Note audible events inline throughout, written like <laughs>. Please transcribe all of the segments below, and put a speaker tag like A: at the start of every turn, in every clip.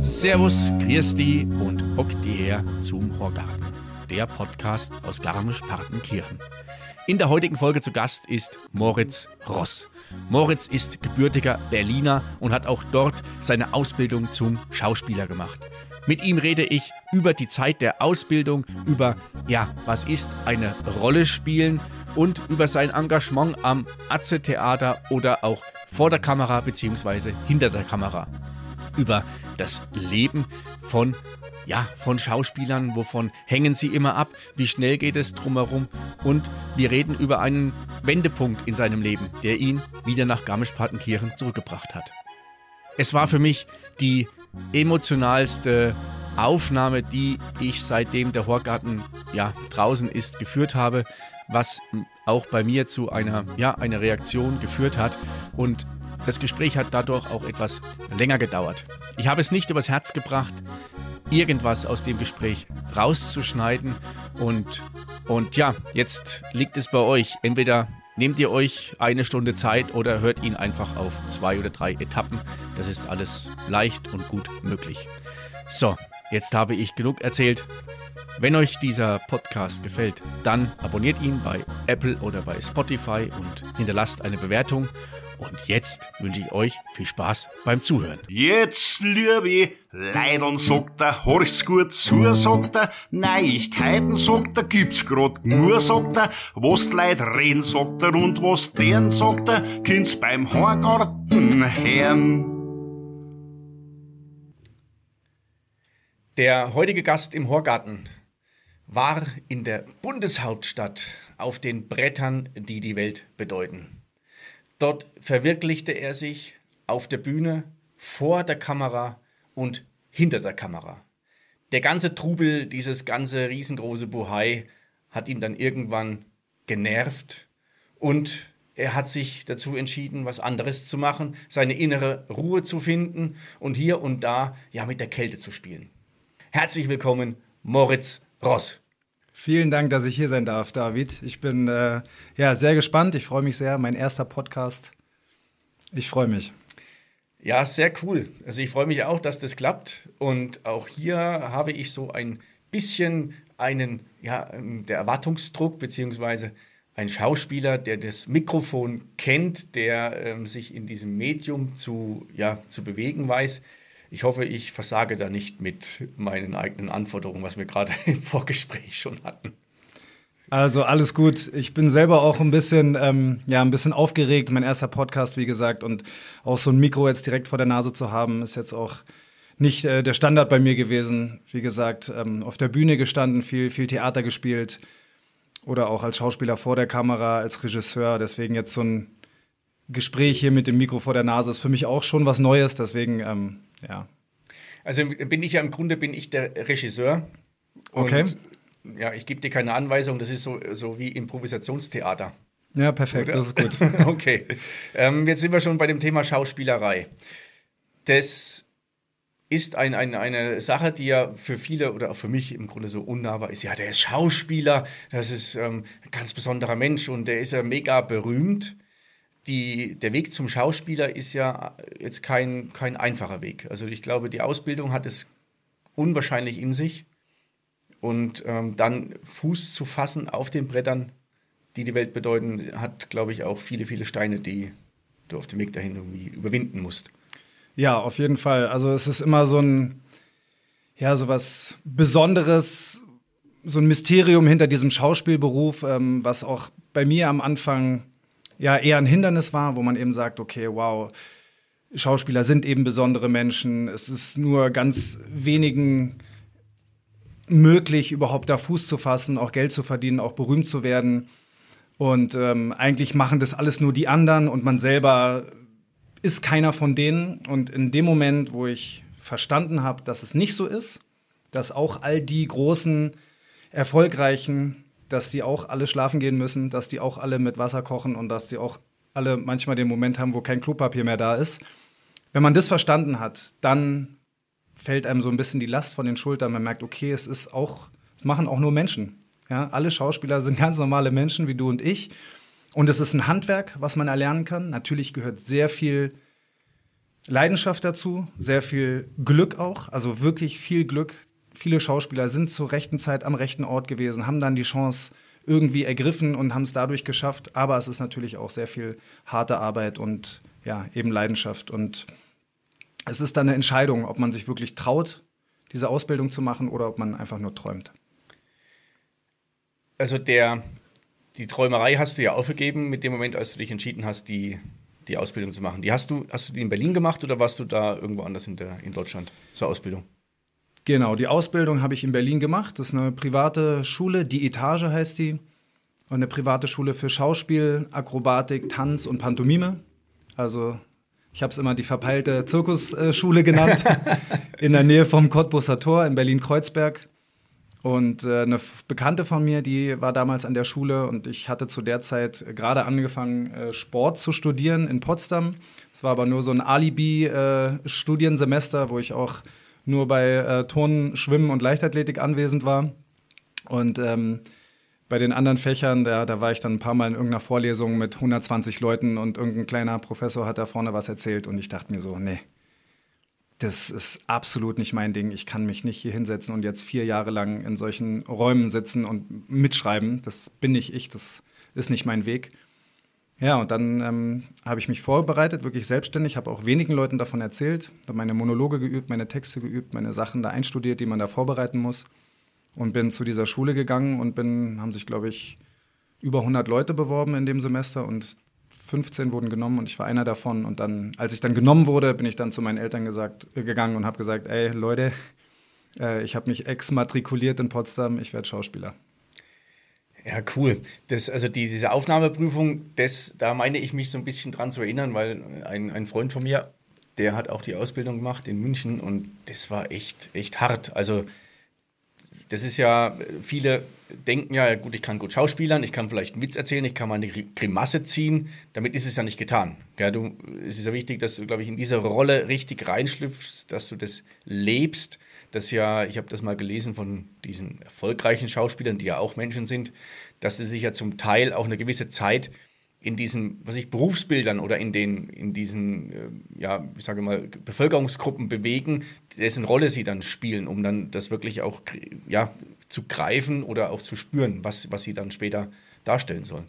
A: Servus, Christi und hock die her zum Horgarten, der Podcast aus Garmisch-Partenkirchen. In der heutigen Folge zu Gast ist Moritz Ross. Moritz ist gebürtiger Berliner und hat auch dort seine Ausbildung zum Schauspieler gemacht. Mit ihm rede ich über die Zeit der Ausbildung, über, ja, was ist eine Rolle spielen und über sein Engagement am Atze-Theater oder auch vor der Kamera bzw. hinter der Kamera. Über das Leben von ja, von Schauspielern, wovon hängen sie immer ab, wie schnell geht es drumherum und wir reden über einen Wendepunkt in seinem Leben, der ihn wieder nach Garmisch-Partenkirchen zurückgebracht hat. Es war für mich die emotionalste Aufnahme, die ich seitdem der Horgarten ja draußen ist geführt habe, was auch bei mir zu einer ja einer Reaktion geführt hat und das Gespräch hat dadurch auch etwas länger gedauert. Ich habe es nicht übers Herz gebracht, irgendwas aus dem Gespräch rauszuschneiden. Und, und ja, jetzt liegt es bei euch. Entweder nehmt ihr euch eine Stunde Zeit oder hört ihn einfach auf zwei oder drei Etappen. Das ist alles leicht und gut möglich. So, jetzt habe ich genug erzählt. Wenn euch dieser Podcast gefällt, dann abonniert ihn bei Apple oder bei Spotify und hinterlasst eine Bewertung. Und jetzt wünsche ich euch viel Spaß beim Zuhören.
B: Jetzt, liebe Leidern, sagt er, horch's gut zu, sagt er, Neuigkeiten, sagt er, gibt's grad nur, sagt er, was die Leute reden, sagt er, und was deren, sagt er, kind's beim Horgarten hören.
A: Der heutige Gast im Horgarten war in der Bundeshauptstadt auf den Brettern, die die Welt bedeuten. Dort verwirklichte er sich auf der Bühne, vor der Kamera und hinter der Kamera. Der ganze Trubel, dieses ganze riesengroße Buhai hat ihn dann irgendwann genervt und er hat sich dazu entschieden, was anderes zu machen, seine innere Ruhe zu finden und hier und da ja mit der Kälte zu spielen. Herzlich willkommen, Moritz Ross.
C: Vielen Dank, dass ich hier sein darf, David. Ich bin äh, ja sehr gespannt. Ich freue mich sehr. Mein erster Podcast. Ich freue mich.
A: Ja, sehr cool. Also ich freue mich auch, dass das klappt. Und auch hier habe ich so ein bisschen einen, ja, ähm, der Erwartungsdruck, beziehungsweise ein Schauspieler, der das Mikrofon kennt, der ähm, sich in diesem Medium zu, ja, zu bewegen weiß. Ich hoffe, ich versage da nicht mit meinen eigenen Anforderungen, was wir gerade <laughs> im Vorgespräch schon hatten.
C: Also alles gut. Ich bin selber auch ein bisschen, ähm, ja, ein bisschen aufgeregt. Mein erster Podcast, wie gesagt, und auch so ein Mikro jetzt direkt vor der Nase zu haben, ist jetzt auch nicht äh, der Standard bei mir gewesen. Wie gesagt, ähm, auf der Bühne gestanden, viel, viel Theater gespielt oder auch als Schauspieler vor der Kamera, als Regisseur. Deswegen jetzt so ein Gespräch hier mit dem Mikro vor der Nase ist für mich auch schon was Neues. Deswegen ähm, ja.
A: Also bin ich ja im Grunde bin ich der Regisseur.
C: Okay.
A: ja, ich gebe dir keine Anweisung, das ist so, so wie Improvisationstheater.
C: Ja, perfekt, Oder? das ist gut. <laughs>
A: okay. Ähm, jetzt sind wir schon bei dem Thema Schauspielerei. Das ist ein, ein, eine Sache, die ja für viele oder auch für mich im Grunde so unnahbar ist. Ja, der ist Schauspieler, das ist ähm, ein ganz besonderer Mensch und der ist ja mega berühmt die, der Weg zum Schauspieler ist ja jetzt kein, kein einfacher Weg. Also ich glaube, die Ausbildung hat es unwahrscheinlich in sich. Und ähm, dann Fuß zu fassen auf den Brettern, die die Welt bedeuten, hat, glaube ich, auch viele, viele Steine, die du auf dem Weg dahin irgendwie überwinden musst.
C: Ja, auf jeden Fall. Also es ist immer so ein, ja, so was Besonderes, so ein Mysterium hinter diesem Schauspielberuf, ähm, was auch bei mir am Anfang ja eher ein Hindernis war, wo man eben sagt, okay, wow, Schauspieler sind eben besondere Menschen. Es ist nur ganz wenigen möglich, überhaupt da Fuß zu fassen, auch Geld zu verdienen, auch berühmt zu werden. Und ähm, eigentlich machen das alles nur die anderen und man selber ist keiner von denen. Und in dem Moment, wo ich verstanden habe, dass es nicht so ist, dass auch all die großen, erfolgreichen dass die auch alle schlafen gehen müssen, dass die auch alle mit Wasser kochen und dass die auch alle manchmal den Moment haben, wo kein Klopapier mehr da ist. Wenn man das verstanden hat, dann fällt einem so ein bisschen die Last von den Schultern. Man merkt, okay, es ist auch, es machen auch nur Menschen. Ja, alle Schauspieler sind <laughs> ganz normale Menschen wie du und ich. Und es ist ein Handwerk, was man erlernen kann. Natürlich gehört sehr viel Leidenschaft dazu, sehr viel Glück auch, also wirklich viel Glück. Viele Schauspieler sind zur rechten Zeit am rechten Ort gewesen, haben dann die Chance irgendwie ergriffen und haben es dadurch geschafft. Aber es ist natürlich auch sehr viel harte Arbeit und ja, eben Leidenschaft. Und es ist dann eine Entscheidung, ob man sich wirklich traut, diese Ausbildung zu machen oder ob man einfach nur träumt.
A: Also der, die Träumerei hast du ja aufgegeben mit dem Moment, als du dich entschieden hast, die, die Ausbildung zu machen. Die hast du, hast du die in Berlin gemacht oder warst du da irgendwo anders in, der, in Deutschland zur Ausbildung?
C: Genau, die Ausbildung habe ich in Berlin gemacht. Das ist eine private Schule, die Etage heißt die. Und eine private Schule für Schauspiel, Akrobatik, Tanz und Pantomime. Also ich habe es immer die verpeilte Zirkusschule genannt, <laughs> in der Nähe vom Cottbusser Tor in Berlin-Kreuzberg. Und äh, eine Bekannte von mir, die war damals an der Schule und ich hatte zu der Zeit gerade angefangen, äh, Sport zu studieren in Potsdam. Es war aber nur so ein Alibi-Studiensemester, äh, wo ich auch nur bei äh, Turnen, Schwimmen und Leichtathletik anwesend war. Und ähm, bei den anderen Fächern, da, da war ich dann ein paar Mal in irgendeiner Vorlesung mit 120 Leuten und irgendein kleiner Professor hat da vorne was erzählt und ich dachte mir so, nee, das ist absolut nicht mein Ding. Ich kann mich nicht hier hinsetzen und jetzt vier Jahre lang in solchen Räumen sitzen und mitschreiben. Das bin nicht ich, das ist nicht mein Weg. Ja, und dann ähm, habe ich mich vorbereitet, wirklich selbstständig, habe auch wenigen Leuten davon erzählt, habe meine Monologe geübt, meine Texte geübt, meine Sachen da einstudiert, die man da vorbereiten muss. Und bin zu dieser Schule gegangen und bin, haben sich, glaube ich, über 100 Leute beworben in dem Semester und 15 wurden genommen und ich war einer davon. Und dann, als ich dann genommen wurde, bin ich dann zu meinen Eltern gesagt, äh, gegangen und habe gesagt, ey Leute, äh, ich habe mich exmatrikuliert in Potsdam, ich werde Schauspieler.
A: Ja, cool. Das, also die, diese Aufnahmeprüfung, das, da meine ich mich so ein bisschen dran zu erinnern, weil ein, ein Freund von mir, der hat auch die Ausbildung gemacht in München und das war echt, echt hart. Also das ist ja, viele denken ja, gut, ich kann gut schauspielern, ich kann vielleicht einen Witz erzählen, ich kann mal eine Grimasse ziehen. Damit ist es ja nicht getan. Ja, du, es ist ja wichtig, dass du, glaube ich, in diese Rolle richtig reinschlüpfst, dass du das lebst. Das ja, ich habe das mal gelesen von diesen erfolgreichen Schauspielern, die ja auch Menschen sind, dass sie sich ja zum Teil auch eine gewisse Zeit in diesen, was ich, Berufsbildern oder in den, in diesen, äh, ja, ich sage mal, Bevölkerungsgruppen bewegen, dessen Rolle sie dann spielen, um dann das wirklich auch, ja, zu greifen oder auch zu spüren, was, was sie dann später darstellen sollen.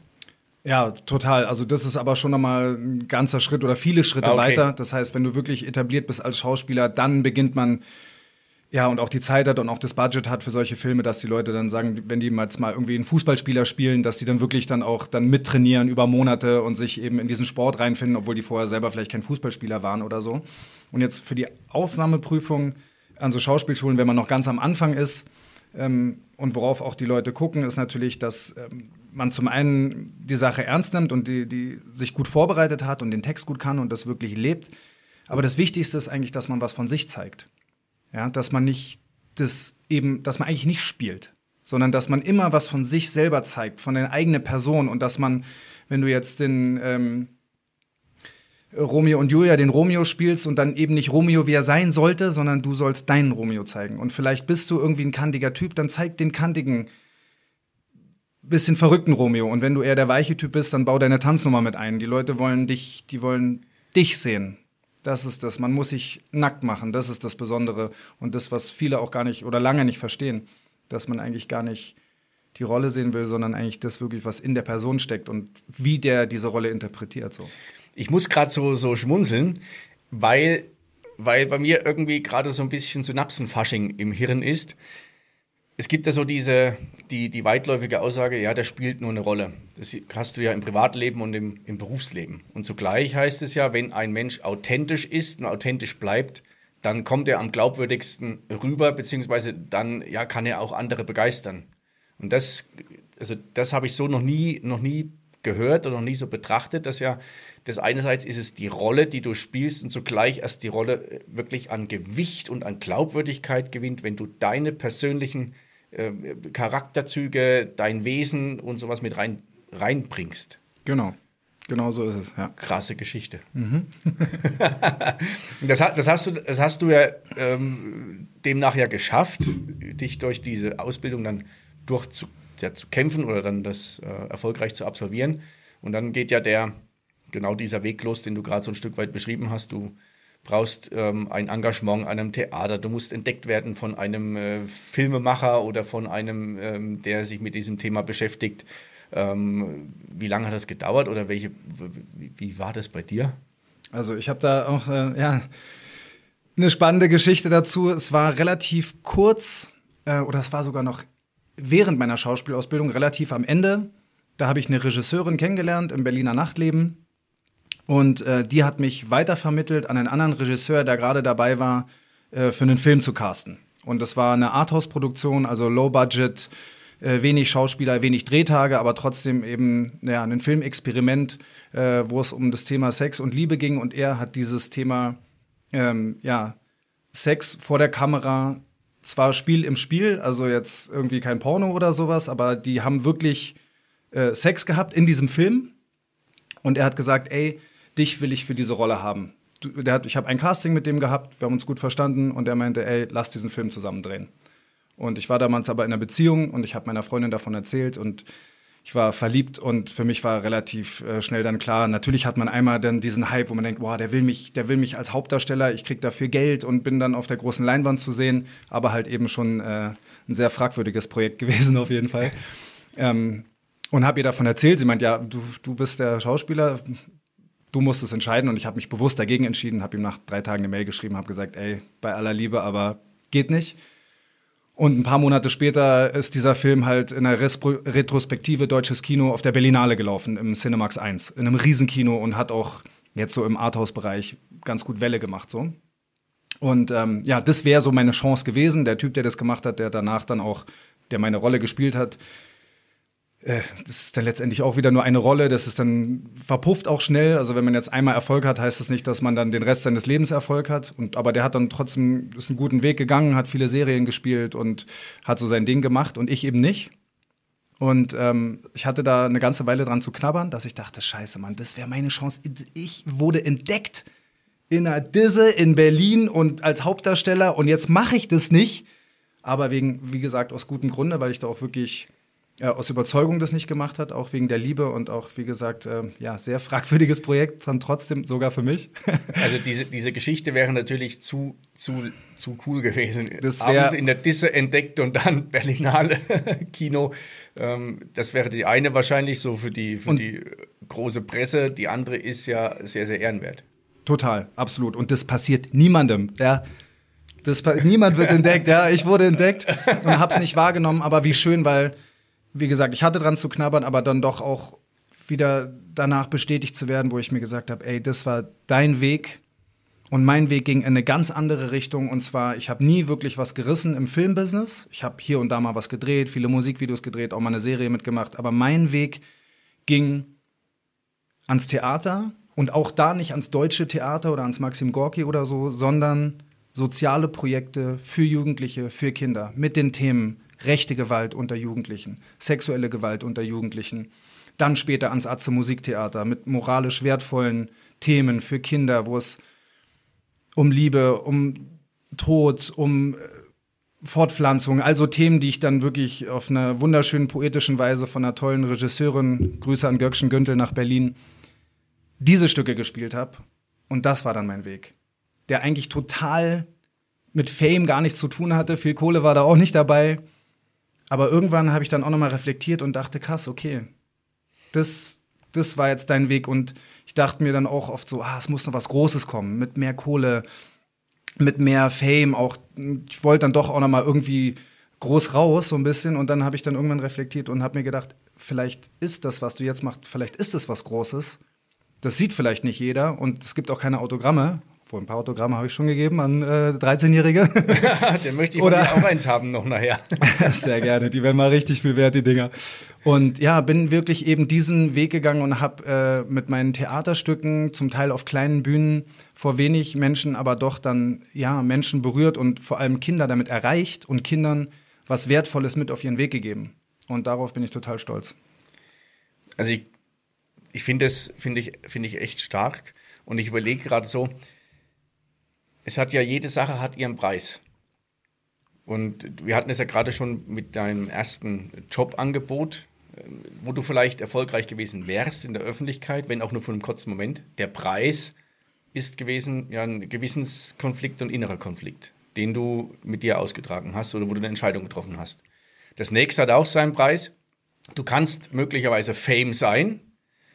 C: Ja, total. Also das ist aber schon nochmal ein ganzer Schritt oder viele Schritte ah, okay. weiter. Das heißt, wenn du wirklich etabliert bist als Schauspieler, dann beginnt man ja, und auch die Zeit hat und auch das Budget hat für solche Filme, dass die Leute dann sagen, wenn die jetzt mal irgendwie einen Fußballspieler spielen, dass die dann wirklich dann auch dann mittrainieren über Monate und sich eben in diesen Sport reinfinden, obwohl die vorher selber vielleicht kein Fußballspieler waren oder so. Und jetzt für die Aufnahmeprüfung an so Schauspielschulen, wenn man noch ganz am Anfang ist, ähm, und worauf auch die Leute gucken, ist natürlich, dass ähm, man zum einen die Sache ernst nimmt und die, die sich gut vorbereitet hat und den Text gut kann und das wirklich lebt. Aber das Wichtigste ist eigentlich, dass man was von sich zeigt. Ja, dass man nicht das eben, dass man eigentlich nicht spielt, sondern dass man immer was von sich selber zeigt, von der eigenen Person und dass man, wenn du jetzt den ähm, Romeo und Julia den Romeo spielst und dann eben nicht Romeo, wie er sein sollte, sondern du sollst deinen Romeo zeigen. Und vielleicht bist du irgendwie ein kantiger Typ, dann zeig den kantigen, bisschen verrückten Romeo. Und wenn du eher der weiche Typ bist, dann bau deine Tanznummer mit ein. Die Leute wollen dich, die wollen dich sehen. Das ist das. Man muss sich nackt machen. Das ist das Besondere. Und das, was viele auch gar nicht oder lange nicht verstehen, dass man eigentlich gar nicht die Rolle sehen will, sondern eigentlich das wirklich, was in der Person steckt und wie der diese Rolle interpretiert. So.
A: Ich muss gerade so, so schmunzeln, weil, weil bei mir irgendwie gerade so ein bisschen Synapsenfasching im Hirn ist es gibt ja so diese, die, die weitläufige Aussage, ja, der spielt nur eine Rolle. Das hast du ja im Privatleben und im, im Berufsleben. Und zugleich heißt es ja, wenn ein Mensch authentisch ist und authentisch bleibt, dann kommt er am glaubwürdigsten rüber, beziehungsweise dann ja, kann er auch andere begeistern. Und das, also das habe ich so noch nie, noch nie gehört oder noch nie so betrachtet, dass ja das einerseits ist es die Rolle, die du spielst und zugleich erst die Rolle wirklich an Gewicht und an Glaubwürdigkeit gewinnt, wenn du deine persönlichen äh, Charakterzüge, dein Wesen und sowas mit rein, reinbringst.
C: Genau. Genau so ist es, ja.
A: Krasse Geschichte. Mhm. <laughs> das, das, hast du, das hast du ja ähm, demnach ja geschafft, dich durch diese Ausbildung dann durchzu, ja zu kämpfen oder dann das äh, erfolgreich zu absolvieren. Und dann geht ja der, genau dieser Weg los, den du gerade so ein Stück weit beschrieben hast. Du brauchst ähm, ein Engagement an einem Theater, du musst entdeckt werden von einem äh, Filmemacher oder von einem, ähm, der sich mit diesem Thema beschäftigt. Ähm, wie lange hat das gedauert oder welche, wie, wie war das bei dir?
C: Also ich habe da auch äh, ja, eine spannende Geschichte dazu. Es war relativ kurz äh, oder es war sogar noch während meiner Schauspielausbildung relativ am Ende. Da habe ich eine Regisseurin kennengelernt im Berliner Nachtleben und äh, die hat mich weitervermittelt an einen anderen Regisseur, der gerade dabei war, äh, für einen Film zu casten. Und das war eine Arthouse-Produktion, also Low Budget, äh, wenig Schauspieler, wenig Drehtage, aber trotzdem eben ja, ein Filmexperiment, äh, wo es um das Thema Sex und Liebe ging. Und er hat dieses Thema ähm, ja, Sex vor der Kamera, zwar Spiel im Spiel, also jetzt irgendwie kein Porno oder sowas, aber die haben wirklich äh, Sex gehabt in diesem Film. Und er hat gesagt, ey, dich will ich für diese Rolle haben. Du, der hat, ich habe ein Casting mit dem gehabt, wir haben uns gut verstanden und er meinte, ey, lass diesen Film zusammen drehen. Und ich war damals aber in einer Beziehung und ich habe meiner Freundin davon erzählt und ich war verliebt und für mich war relativ äh, schnell dann klar, natürlich hat man einmal dann diesen Hype, wo man denkt, boah, der will mich, der will mich als Hauptdarsteller, ich krieg dafür Geld und bin dann auf der großen Leinwand zu sehen, aber halt eben schon äh, ein sehr fragwürdiges Projekt <laughs> gewesen auf jeden Fall. Ähm, und habe ihr davon erzählt, sie meint, ja, du, du bist der Schauspieler, du musst es entscheiden. Und ich habe mich bewusst dagegen entschieden, habe ihm nach drei Tagen eine Mail geschrieben, habe gesagt, ey, bei aller Liebe, aber geht nicht. Und ein paar Monate später ist dieser Film halt in einer Retrospektive deutsches Kino auf der Berlinale gelaufen, im Cinemax 1, in einem Riesenkino und hat auch jetzt so im Arthouse-Bereich ganz gut Welle gemacht so. Und ähm, ja, das wäre so meine Chance gewesen. Der Typ, der das gemacht hat, der danach dann auch, der meine Rolle gespielt hat, das ist dann letztendlich auch wieder nur eine Rolle, das ist dann verpufft auch schnell. Also wenn man jetzt einmal Erfolg hat, heißt das nicht, dass man dann den Rest seines Lebens Erfolg hat. Und, aber der hat dann trotzdem, ist einen guten Weg gegangen, hat viele Serien gespielt und hat so sein Ding gemacht und ich eben nicht. Und ähm, ich hatte da eine ganze Weile dran zu knabbern, dass ich dachte, scheiße, Mann, das wäre meine Chance. Ich wurde entdeckt in einer Disse in Berlin und als Hauptdarsteller und jetzt mache ich das nicht. Aber wegen, wie gesagt, aus gutem Grunde, weil ich da auch wirklich äh, aus Überzeugung das nicht gemacht hat, auch wegen der Liebe und auch, wie gesagt, äh, ja, sehr fragwürdiges Projekt, dann trotzdem sogar für mich. <laughs>
A: also diese, diese Geschichte wäre natürlich zu, zu, zu cool gewesen. Das Abends in der Disse entdeckt und dann <laughs> Berlinale Kino. Ähm, das wäre die eine wahrscheinlich so für die, für die große Presse. Die andere ist ja sehr, sehr ehrenwert.
C: Total, absolut. Und das passiert niemandem. Ja. Das, niemand wird entdeckt, ja. Ich wurde entdeckt und habe es nicht wahrgenommen, aber wie schön, weil wie gesagt, ich hatte dran zu knabbern, aber dann doch auch wieder danach bestätigt zu werden, wo ich mir gesagt habe, ey, das war dein Weg und mein Weg ging in eine ganz andere Richtung. Und zwar, ich habe nie wirklich was gerissen im Filmbusiness. Ich habe hier und da mal was gedreht, viele Musikvideos gedreht, auch mal eine Serie mitgemacht. Aber mein Weg ging ans Theater und auch da nicht ans deutsche Theater oder ans Maxim Gorki oder so, sondern soziale Projekte für Jugendliche, für Kinder mit den Themen rechte Gewalt unter Jugendlichen, sexuelle Gewalt unter Jugendlichen. Dann später ans Atze Musiktheater mit moralisch wertvollen Themen für Kinder, wo es um Liebe, um Tod, um äh, Fortpflanzung, also Themen, die ich dann wirklich auf einer wunderschönen poetischen Weise von einer tollen Regisseurin, Grüße an Göckchen Güntel nach Berlin, diese Stücke gespielt habe. Und das war dann mein Weg, der eigentlich total mit Fame gar nichts zu tun hatte. Viel Kohle war da auch nicht dabei. Aber irgendwann habe ich dann auch nochmal reflektiert und dachte, krass, okay, das, das war jetzt dein Weg. Und ich dachte mir dann auch oft so, ah, es muss noch was Großes kommen, mit mehr Kohle, mit mehr Fame. Auch ich wollte dann doch auch nochmal irgendwie groß raus, so ein bisschen. Und dann habe ich dann irgendwann reflektiert und habe mir gedacht, vielleicht ist das, was du jetzt machst, vielleicht ist das was Großes. Das sieht vielleicht nicht jeder und es gibt auch keine Autogramme. Obwohl, ein paar Autogramme habe ich schon gegeben an äh, 13-Jährige. <laughs>
A: Den möchte ich Oder, auch eins haben noch nachher. <laughs>
C: Sehr gerne, die werden mal richtig viel wert, die Dinger. Und ja, bin wirklich eben diesen Weg gegangen und habe äh, mit meinen Theaterstücken, zum Teil auf kleinen Bühnen, vor wenig Menschen, aber doch dann ja Menschen berührt und vor allem Kinder damit erreicht und Kindern was Wertvolles mit auf ihren Weg gegeben. Und darauf bin ich total stolz.
A: Also ich, ich finde das finde ich, find ich echt stark. Und ich überlege gerade so, es hat ja jede Sache hat ihren Preis. Und wir hatten es ja gerade schon mit deinem ersten Jobangebot, ähm, wo du vielleicht erfolgreich gewesen wärst in der Öffentlichkeit, wenn auch nur für einen kurzen Moment. Der Preis ist gewesen ja ein Gewissenskonflikt und innerer Konflikt, den du mit dir ausgetragen hast oder wo du eine Entscheidung getroffen hast. Das nächste hat auch seinen Preis. Du kannst möglicherweise Fame sein.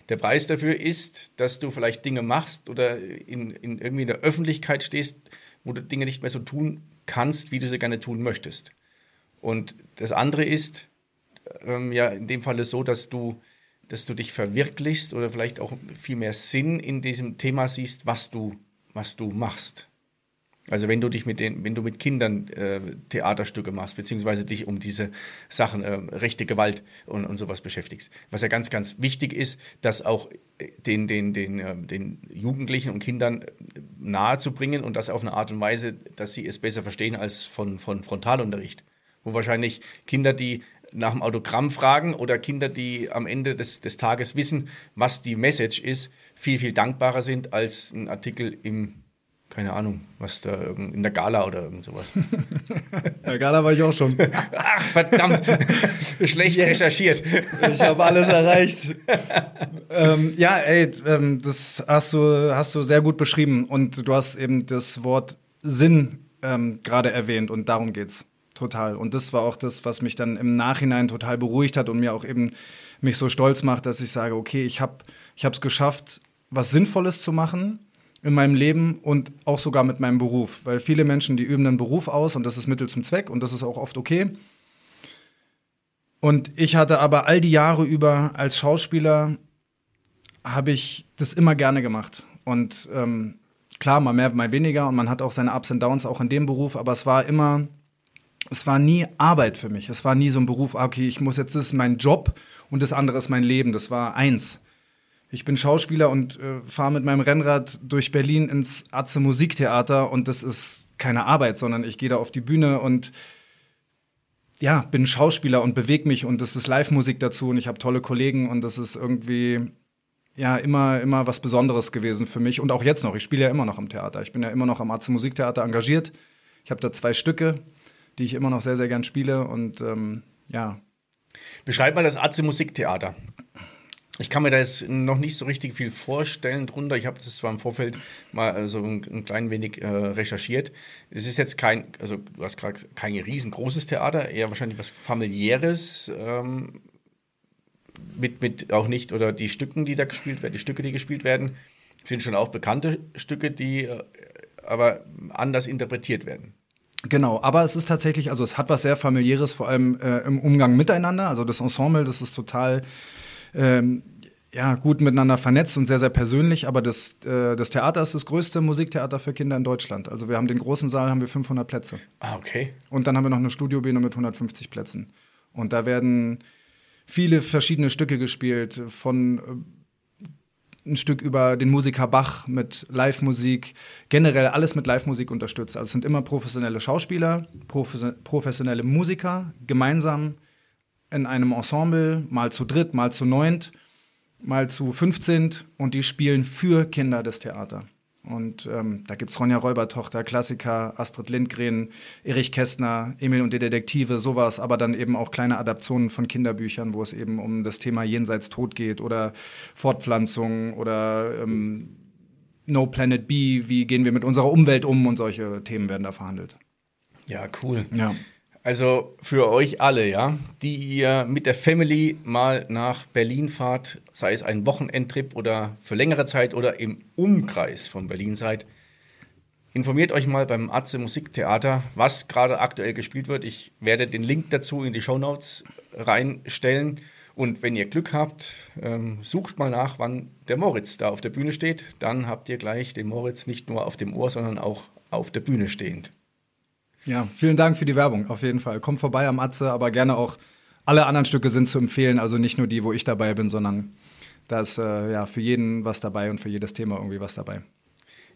A: Der Preis dafür ist, dass du vielleicht Dinge machst oder in, in irgendwie in der Öffentlichkeit stehst, wo du Dinge nicht mehr so tun kannst, wie du sie gerne tun möchtest. Und das andere ist ähm, ja in dem Falle so, dass du, dass du dich verwirklichst oder vielleicht auch viel mehr Sinn in diesem Thema siehst, was du, was du machst. Also wenn du dich mit den, wenn du mit Kindern äh, Theaterstücke machst, beziehungsweise dich um diese Sachen, äh, rechte Gewalt und, und sowas beschäftigst. Was ja ganz, ganz wichtig ist, dass auch äh, den, den, den, äh, den Jugendlichen und Kindern äh, nahezubringen und das auf eine Art und Weise, dass sie es besser verstehen als von, von Frontalunterricht. Wo wahrscheinlich Kinder, die nach dem Autogramm fragen oder Kinder, die am Ende des, des Tages wissen, was die Message ist, viel, viel dankbarer sind als ein Artikel im keine Ahnung, was da in der Gala oder irgend sowas. in
C: der Gala war ich auch schon.
A: Ach, verdammt. <laughs> Schlecht yes. recherchiert.
C: Ich habe alles erreicht. ähm, ja, ey, ähm, das hast du, hast du sehr gut beschrieben. Und du hast eben das Wort Sinn ähm, gerade erwähnt und darum geht's. Total. Und das war auch das, was mich dann im Nachhinein total beruhigt hat und mir auch eben mich so stolz macht, dass ich sage, okay, ich habe es geschafft, was Sinnvolles zu machen in meinem Leben und auch sogar mit meinem Beruf. Weil viele Menschen, die üben einen Beruf aus und das ist Mittel zum Zweck und das ist auch oft okay. Und ich hatte aber all die Jahre über als Schauspieler, habe ich das immer gerne gemacht. Und ähm, klar, mal mehr, mal weniger und man hat auch seine Ups und Downs auch in dem Beruf, aber es war immer, es war nie Arbeit für mich. Es war nie so ein Beruf, ah, okay, ich muss jetzt, das ist mein Job und das andere ist mein Leben. Das war eins. Ich bin Schauspieler und äh, fahre mit meinem Rennrad durch Berlin ins Atze Musiktheater und das ist keine Arbeit, sondern ich gehe da auf die Bühne und ja, bin Schauspieler und bewege mich und das ist Live-Musik dazu und ich habe tolle Kollegen und das ist irgendwie ja immer immer was Besonderes gewesen für mich und auch jetzt noch. Ich spiele ja immer noch am Theater. Ich bin ja immer noch am Atze Musiktheater engagiert. Ich habe da zwei Stücke, die ich immer noch sehr sehr gern spiele und ähm, ja.
A: Beschreib mal das Atze Musiktheater. Ich kann mir da jetzt noch nicht so richtig viel vorstellen drunter. Ich habe das zwar im Vorfeld mal so ein, ein klein wenig äh, recherchiert. Es ist jetzt kein, also du hast gerade kein riesengroßes Theater, eher wahrscheinlich was familiäres. Ähm, mit, mit auch nicht, oder die Stücken, die da gespielt werden, die Stücke, die gespielt werden, sind schon auch bekannte Stücke, die äh, aber anders interpretiert werden.
C: Genau, aber es ist tatsächlich, also es hat was sehr familiäres, vor allem äh, im Umgang miteinander. Also das Ensemble, das ist total ähm, ja, gut miteinander vernetzt und sehr, sehr persönlich. Aber das, äh, das Theater ist das größte Musiktheater für Kinder in Deutschland. Also wir haben den großen Saal, haben wir 500 Plätze.
A: Ah, okay.
C: Und dann haben wir noch eine Studiobühne mit 150 Plätzen. Und da werden viele verschiedene Stücke gespielt, von äh, ein Stück über den Musiker Bach mit Live-Musik, generell alles mit Live-Musik unterstützt. Also es sind immer professionelle Schauspieler, professionelle Musiker, gemeinsam in einem Ensemble, mal zu dritt, mal zu neunt, mal zu 15 und die spielen für Kinder des Theater. Und ähm, da gibt es Ronja Räubertochter, Klassiker, Astrid Lindgren, Erich Kästner, Emil und die Detektive, sowas, aber dann eben auch kleine Adaptionen von Kinderbüchern, wo es eben um das Thema Jenseits Tod geht oder Fortpflanzung oder ähm, No Planet B, wie gehen wir mit unserer Umwelt um und solche Themen werden da verhandelt.
A: Ja, cool.
C: Ja.
A: Also für euch alle, ja, die ihr mit der Family mal nach Berlin fahrt, sei es ein Wochenendtrip oder für längere Zeit oder im Umkreis von Berlin seid, informiert euch mal beim Atze Musiktheater, was gerade aktuell gespielt wird. Ich werde den Link dazu in die Show Notes reinstellen. Und wenn ihr Glück habt, ähm, sucht mal nach, wann der Moritz da auf der Bühne steht. Dann habt ihr gleich den Moritz nicht nur auf dem Ohr, sondern auch auf der Bühne stehend.
C: Ja, vielen Dank für die Werbung, auf jeden Fall. Kommt vorbei am Atze, aber gerne auch alle anderen Stücke sind zu empfehlen, also nicht nur die, wo ich dabei bin, sondern da ist äh, ja für jeden was dabei und für jedes Thema irgendwie was dabei.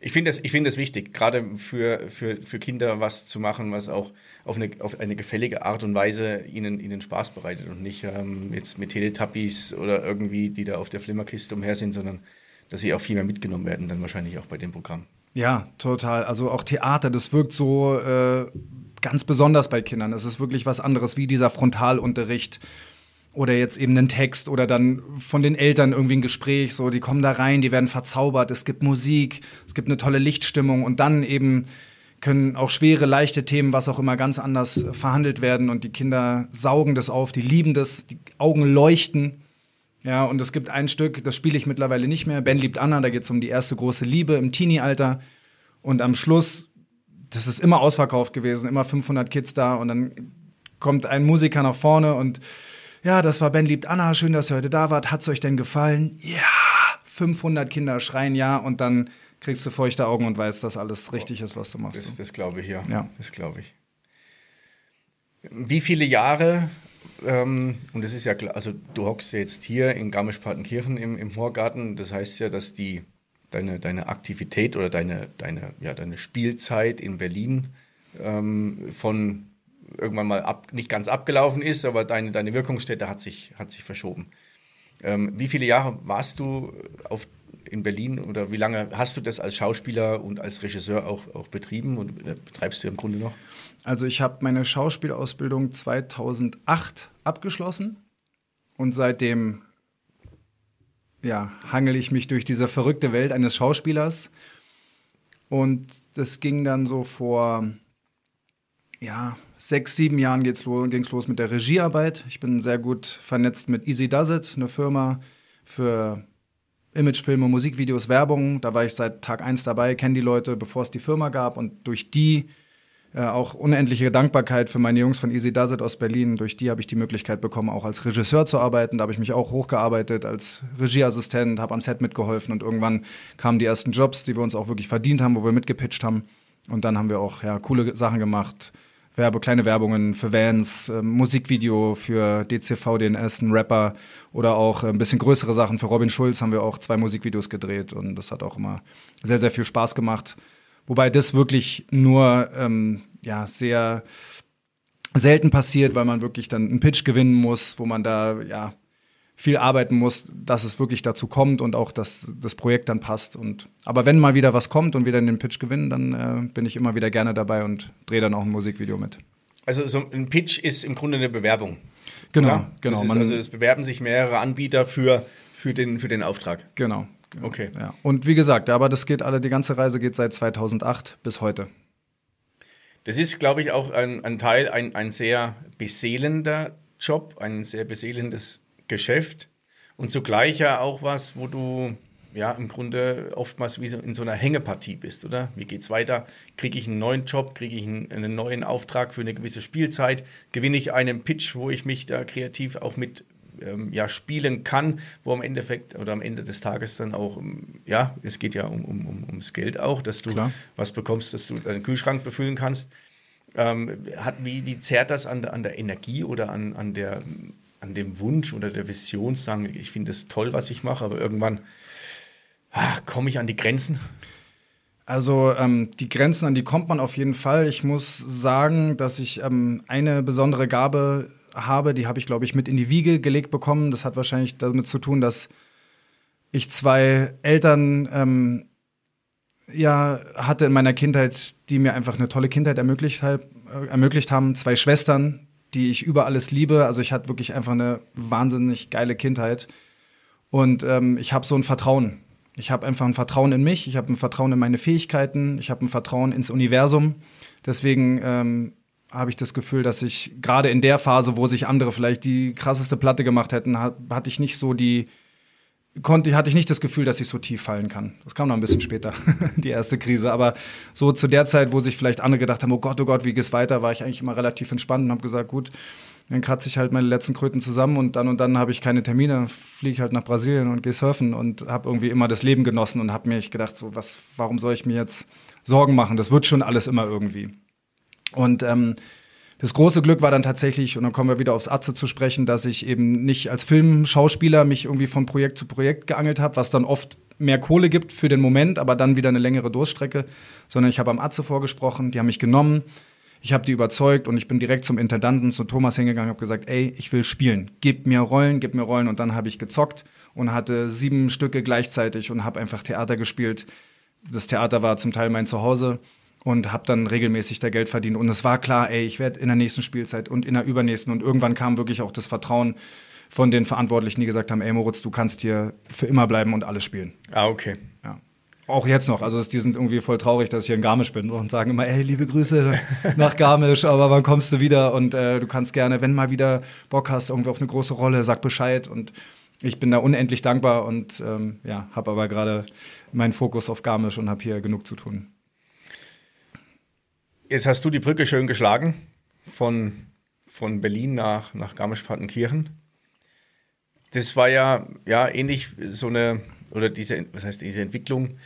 A: Ich finde es find wichtig, gerade für, für, für Kinder was zu machen, was auch auf eine, auf eine gefällige Art und Weise ihnen, ihnen Spaß bereitet und nicht ähm, jetzt mit Teletubbies oder irgendwie, die da auf der Flimmerkiste umher sind, sondern dass sie auch viel mehr mitgenommen werden, dann wahrscheinlich auch bei dem Programm.
C: Ja, total. Also auch Theater, das wirkt so äh, ganz besonders bei Kindern. Es ist wirklich was anderes wie dieser Frontalunterricht oder jetzt eben einen Text oder dann von den Eltern irgendwie ein Gespräch, so die kommen da rein, die werden verzaubert, es gibt Musik, es gibt eine tolle Lichtstimmung und dann eben können auch schwere, leichte Themen, was auch immer, ganz anders verhandelt werden und die Kinder saugen das auf, die lieben das, die Augen leuchten. Ja, und es gibt ein Stück, das spiele ich mittlerweile nicht mehr. Ben liebt Anna, da geht es um die erste große Liebe im Teenie-Alter. Und am Schluss, das ist immer ausverkauft gewesen, immer 500 Kids da und dann kommt ein Musiker nach vorne und ja, das war Ben liebt Anna, schön, dass ihr heute da wart. Hat's euch denn gefallen? Ja, 500 Kinder schreien ja und dann kriegst du feuchte Augen und weißt, dass alles richtig ist, was du machst.
A: Das, das glaube ich, ja.
C: ja.
A: Das glaube ich. Wie viele Jahre, ähm, und das ist ja klar, also du hockst ja jetzt hier in Garmisch-Partenkirchen im, im Vorgarten, das heißt ja, dass die, deine, deine Aktivität oder deine, deine, ja, deine Spielzeit in Berlin ähm, von irgendwann mal ab, nicht ganz abgelaufen ist, aber deine, deine Wirkungsstätte hat sich, hat sich verschoben. Ähm, wie viele Jahre warst du auf, in Berlin oder wie lange hast du das als Schauspieler und als Regisseur auch, auch betrieben und äh, betreibst du im Grunde noch?
C: Also ich habe meine Schauspielausbildung 2008 abgeschlossen und seitdem ja, hangel ich mich durch diese verrückte Welt eines Schauspielers. Und das ging dann so vor ja, sechs, sieben Jahren ging es los, los mit der Regiearbeit. Ich bin sehr gut vernetzt mit Easy Does It, eine Firma für Imagefilme, Musikvideos, Werbung. Da war ich seit Tag eins dabei, kenne die Leute, bevor es die Firma gab. Und durch die äh, auch unendliche Dankbarkeit für meine Jungs von Easy Does It aus Berlin. Durch die habe ich die Möglichkeit bekommen, auch als Regisseur zu arbeiten. Da habe ich mich auch hochgearbeitet als Regieassistent, habe am Set mitgeholfen und irgendwann kamen die ersten Jobs, die wir uns auch wirklich verdient haben, wo wir mitgepitcht haben. Und dann haben wir auch ja, coole Sachen gemacht. Werbe, kleine Werbungen für Vans, äh, Musikvideo für DCV, DNS, ein Rapper oder auch ein bisschen größere Sachen. Für Robin Schulz haben wir auch zwei Musikvideos gedreht und das hat auch immer sehr, sehr viel Spaß gemacht. Wobei das wirklich nur ähm, ja, sehr selten passiert, weil man wirklich dann einen Pitch gewinnen muss, wo man da ja viel arbeiten muss, dass es wirklich dazu kommt und auch, dass das Projekt dann passt. Und, aber wenn mal wieder was kommt und wir dann den Pitch gewinnen, dann äh, bin ich immer wieder gerne dabei und drehe dann auch ein Musikvideo mit.
A: Also so ein Pitch ist im Grunde eine Bewerbung.
C: Genau, ja? genau.
A: Ist, also es bewerben sich mehrere Anbieter für, für, den, für den Auftrag.
C: Genau.
A: Okay.
C: Ja. Und wie gesagt, aber das geht alle, die ganze Reise geht seit 2008 bis heute.
A: Das ist, glaube ich, auch ein, ein Teil, ein, ein sehr beseelender Job, ein sehr beseelendes Geschäft und zugleich ja auch was, wo du ja im Grunde oftmals wie so in so einer Hängepartie bist, oder? Wie geht's weiter? Kriege ich einen neuen Job? Kriege ich einen, einen, neuen Auftrag für eine gewisse Spielzeit? Gewinne ich einen Pitch, wo ich mich da kreativ auch mit ähm, ja, spielen kann, wo am Endeffekt oder am Ende des Tages dann auch, ähm, ja, es geht ja um, um, um, ums Geld auch, dass du Klar. was bekommst, dass du deinen Kühlschrank befüllen kannst. Ähm, hat, wie, wie zerrt das an, an der Energie oder an, an der an dem Wunsch oder der Vision sagen, ich finde es toll, was ich mache, aber irgendwann komme ich an die Grenzen?
C: Also ähm, die Grenzen, an die kommt man auf jeden Fall. Ich muss sagen, dass ich ähm, eine besondere Gabe habe, die habe ich, glaube ich, mit in die Wiege gelegt bekommen. Das hat wahrscheinlich damit zu tun, dass ich zwei Eltern ähm, ja, hatte in meiner Kindheit, die mir einfach eine tolle Kindheit ermöglicht, äh, ermöglicht haben. Zwei Schwestern, die ich über alles liebe. Also ich hatte wirklich einfach eine wahnsinnig geile Kindheit. Und ähm, ich habe so ein Vertrauen. Ich habe einfach ein Vertrauen in mich, ich habe ein Vertrauen in meine Fähigkeiten, ich habe ein Vertrauen ins Universum. Deswegen ähm, habe ich das Gefühl, dass ich gerade in der Phase, wo sich andere vielleicht die krasseste Platte gemacht hätten, hat, hatte ich nicht so die, konnte, hatte ich nicht das Gefühl, dass ich so tief fallen kann. Das kam noch ein bisschen später, <laughs> die erste Krise. Aber so zu der Zeit, wo sich vielleicht andere gedacht haben, oh Gott, oh Gott, wie geht's weiter, war ich eigentlich immer relativ entspannt und habe gesagt, gut, dann kratze ich halt meine letzten Kröten zusammen und dann und dann habe ich keine Termine, dann fliege ich halt nach Brasilien und gehe surfen und habe irgendwie immer das Leben genossen und habe mir gedacht, so was, warum soll ich mir jetzt Sorgen machen? Das wird schon alles immer irgendwie. Und ähm, das große Glück war dann tatsächlich, und dann kommen wir wieder aufs Atze zu sprechen, dass ich eben nicht als Filmschauspieler mich irgendwie von Projekt zu Projekt geangelt habe, was dann oft mehr Kohle gibt für den Moment, aber dann wieder eine längere Durststrecke, sondern ich habe am Atze vorgesprochen, die haben mich genommen, ich habe die überzeugt und ich bin direkt zum Intendanten, zu Thomas hingegangen, habe gesagt, ey, ich will spielen, gib mir Rollen, gib mir Rollen. Und dann habe ich gezockt und hatte sieben Stücke gleichzeitig und habe einfach Theater gespielt. Das Theater war zum Teil mein Zuhause und habe dann regelmäßig da Geld verdient. Und es war klar, ey, ich werde in der nächsten Spielzeit und in der übernächsten. Und irgendwann kam wirklich auch das Vertrauen von den Verantwortlichen, die gesagt haben, ey Moritz, du kannst hier für immer bleiben und alles spielen.
A: Ah, okay.
C: Ja. Auch jetzt noch. Also die sind irgendwie voll traurig, dass ich hier in Garmisch bin und sagen immer, ey, liebe Grüße <laughs> nach Garmisch, aber wann kommst du wieder? Und äh, du kannst gerne, wenn mal wieder Bock hast, irgendwie auf eine große Rolle, sag Bescheid. Und ich bin da unendlich dankbar und ähm, ja, habe aber gerade meinen Fokus auf Garmisch und habe hier genug zu tun.
A: Jetzt hast du die Brücke schön geschlagen von, von Berlin nach, nach Garmisch-Partenkirchen. Das war ja, ja ähnlich so eine, oder diese, was heißt diese Entwicklung,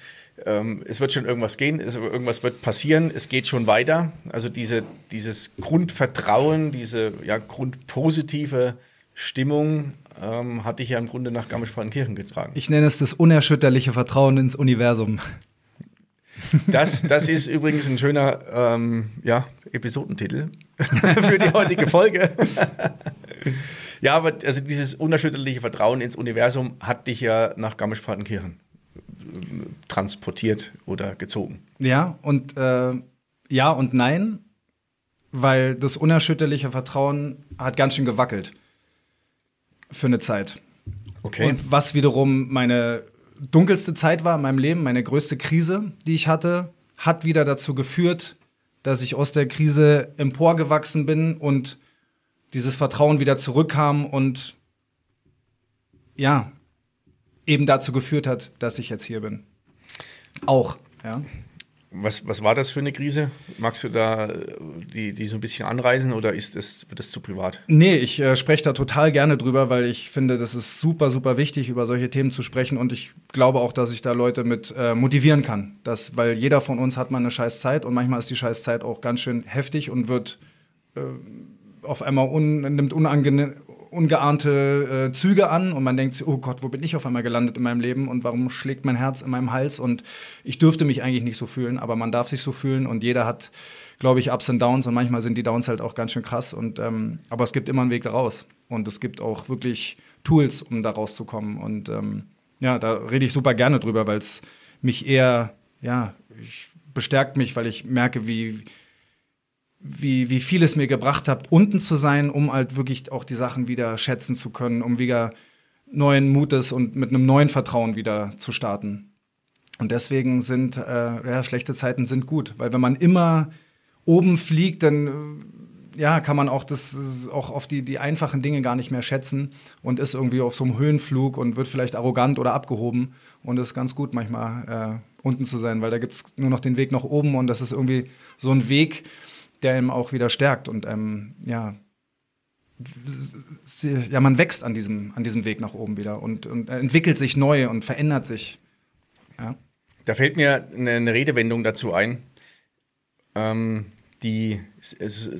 A: ähm, es wird schon irgendwas gehen, es, irgendwas wird passieren, es geht schon weiter. Also diese, dieses Grundvertrauen, diese ja, grundpositive Stimmung ähm, hatte ich ja im Grunde nach Garmisch-Partenkirchen getragen.
C: Ich nenne es das unerschütterliche Vertrauen ins Universum.
A: Das, das ist übrigens ein schöner ähm, ja, Episodentitel <laughs> für die heutige Folge. ja, aber also dieses unerschütterliche Vertrauen ins Universum hat dich ja nach Garmisch-Partenkirchen äh, transportiert oder gezogen.
C: Ja, und äh, ja und nein, weil das unerschütterliche Vertrauen hat ganz schön gewackelt für eine Zeit.
A: Okay.
C: Und was wiederum meine dunkelste Zeit war in meinem Leben, meine größte Krise, die ich hatte, hat wieder dazu geführt, dass ich aus der Krise emporgewachsen bin und dieses Vertrauen wieder zurückkam und ja, eben dazu geführt hat, dass ich jetzt hier bin. Auch, ja.
A: Was, was war das für eine Krise? Magst du da äh, die, die so ein bisschen anreisen oder ist das, wird das zu privat?
C: Nee, ich äh, spreche da total gerne drüber, weil ich finde, das ist super, super wichtig, über solche Themen zu sprechen. Und ich glaube auch, dass ich da Leute mit äh, motivieren kann. Das, weil jeder von uns hat mal eine scheiß Zeit und manchmal ist die scheiß Zeit auch ganz schön heftig und wird äh, auf einmal un, nimmt unangenehm, ungeahnte äh, Züge an und man denkt sich, oh Gott, wo bin ich auf einmal gelandet in meinem Leben und warum schlägt mein Herz in meinem Hals? Und ich dürfte mich eigentlich nicht so fühlen, aber man darf sich so fühlen und jeder hat, glaube ich, Ups und Downs und manchmal sind die Downs halt auch ganz schön krass und ähm, aber es gibt immer einen Weg daraus und es gibt auch wirklich Tools, um da rauszukommen und ähm, ja, da rede ich super gerne drüber, weil es mich eher, ja, ich, bestärkt mich, weil ich merke, wie wie, wie viel es mir gebracht hat, unten zu sein, um halt wirklich auch die Sachen wieder schätzen zu können, um wieder neuen Mutes und mit einem neuen Vertrauen wieder zu starten. Und deswegen sind äh, ja, schlechte Zeiten sind gut, weil wenn man immer oben fliegt, dann äh, ja, kann man auch das auch auf die, die einfachen Dinge gar nicht mehr schätzen und ist irgendwie auf so einem Höhenflug und wird vielleicht arrogant oder abgehoben. Und es ist ganz gut, manchmal äh, unten zu sein, weil da gibt es nur noch den Weg nach oben und das ist irgendwie so ein Weg, der ihm auch wieder stärkt und ähm, ja, ja, man wächst an diesem, an diesem Weg nach oben wieder und, und entwickelt sich neu und verändert sich. Ja.
A: Da fällt mir eine, Redewendung dazu ein, ähm, die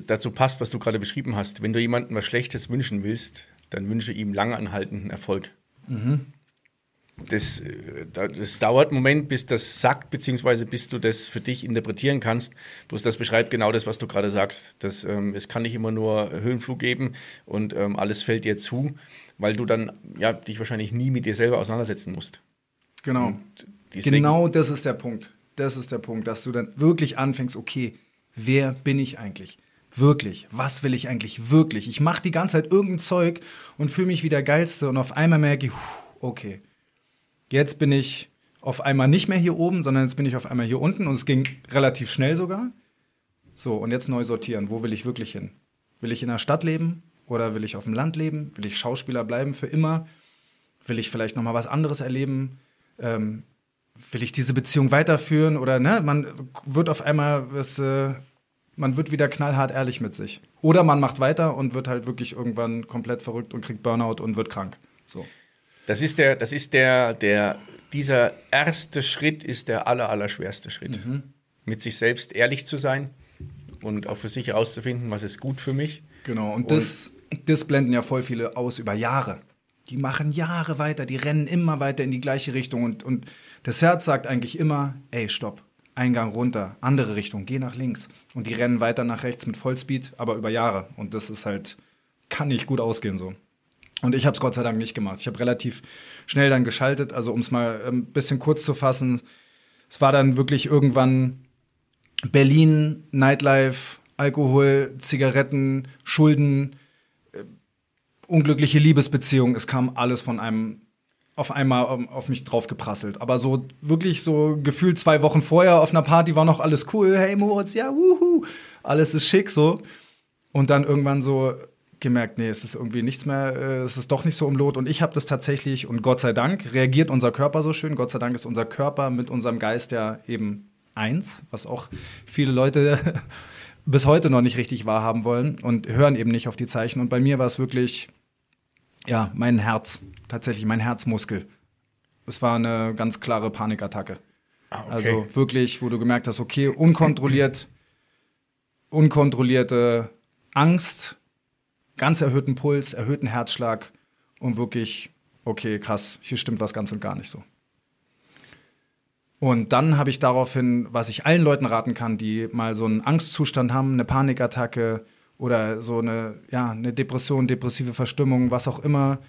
A: dazu passt, was du gerade beschrieben hast. Wenn du jemandem was Schlechtes wünschen willst, dann wünsche ihm langanhaltenden Erfolg. Mhm das, das dauert einen Moment, bis das sagt, beziehungsweise bis du das für dich interpretieren kannst. Bloß das beschreibt genau das, was du gerade sagst. Das, ähm, es kann nicht immer nur Höhenflug geben und ähm, alles fällt dir zu, weil du dann ja, dich wahrscheinlich nie mit dir selber auseinandersetzen musst.
C: Genau. Genau das ist der Punkt. Das ist der Punkt, dass du dann wirklich anfängst, okay, wer bin ich eigentlich? Wirklich, was will ich eigentlich wirklich? Ich mache die ganze Zeit irgendein Zeug und fühle mich wie der Geilste und auf einmal merke ich, okay, Jetzt bin ich auf einmal nicht mehr hier oben, sondern jetzt bin ich auf einmal hier unten und es ging relativ schnell sogar. So, und jetzt neu sortieren. Wo will ich wirklich hin? Will ich in der Stadt leben oder will ich auf dem Land leben? Will ich Schauspieler bleiben für immer? Will ich vielleicht noch mal was anderes erleben? Ähm, will ich diese Beziehung weiterführen oder ne? Man wird auf einmal was, äh, man wird wieder knallhart ehrlich mit sich. Oder man macht weiter und wird halt wirklich irgendwann komplett verrückt und kriegt Burnout und wird krank. So.
A: Das ist der, das ist der, der, dieser erste Schritt ist der aller, aller schwerste Schritt. Mhm. Mit sich selbst ehrlich zu sein und auch für sich herauszufinden, was ist gut für mich.
C: Genau, und, und das, das blenden ja voll viele aus über Jahre. Die machen Jahre weiter, die rennen immer weiter in die gleiche Richtung und, und das Herz sagt eigentlich immer, ey, stopp, Eingang runter, andere Richtung, geh nach links. Und die rennen weiter nach rechts mit Vollspeed, aber über Jahre. Und das ist halt, kann nicht gut ausgehen so. Und ich habe es Gott sei Dank nicht gemacht. Ich habe relativ schnell dann geschaltet. Also um es mal ein ähm, bisschen kurz zu fassen, es war dann wirklich irgendwann Berlin, Nightlife, Alkohol, Zigaretten, Schulden, äh, unglückliche Liebesbeziehungen. Es kam alles von einem auf einmal ähm, auf mich draufgeprasselt. Aber so wirklich so gefühlt zwei Wochen vorher auf einer Party war noch alles cool. Hey Moritz, ja, wuhu, alles ist schick so. Und dann irgendwann so gemerkt, nee, es ist irgendwie nichts mehr, äh, es ist doch nicht so umlot. Und ich habe das tatsächlich, und Gott sei Dank, reagiert unser Körper so schön. Gott sei Dank ist unser Körper mit unserem Geist ja eben eins, was auch viele Leute <laughs> bis heute noch nicht richtig wahrhaben wollen und hören eben nicht auf die Zeichen. Und bei mir war es wirklich, ja, mein Herz, tatsächlich mein Herzmuskel. Es war eine ganz klare Panikattacke.
A: Ah, okay.
C: Also wirklich, wo du gemerkt hast, okay, unkontrolliert, unkontrollierte Angst, ganz erhöhten Puls, erhöhten Herzschlag und wirklich, okay, krass, hier stimmt was ganz und gar nicht so. Und dann habe ich daraufhin, was ich allen Leuten raten kann, die mal so einen Angstzustand haben, eine Panikattacke oder so eine, ja, eine Depression, depressive Verstimmung, was auch immer,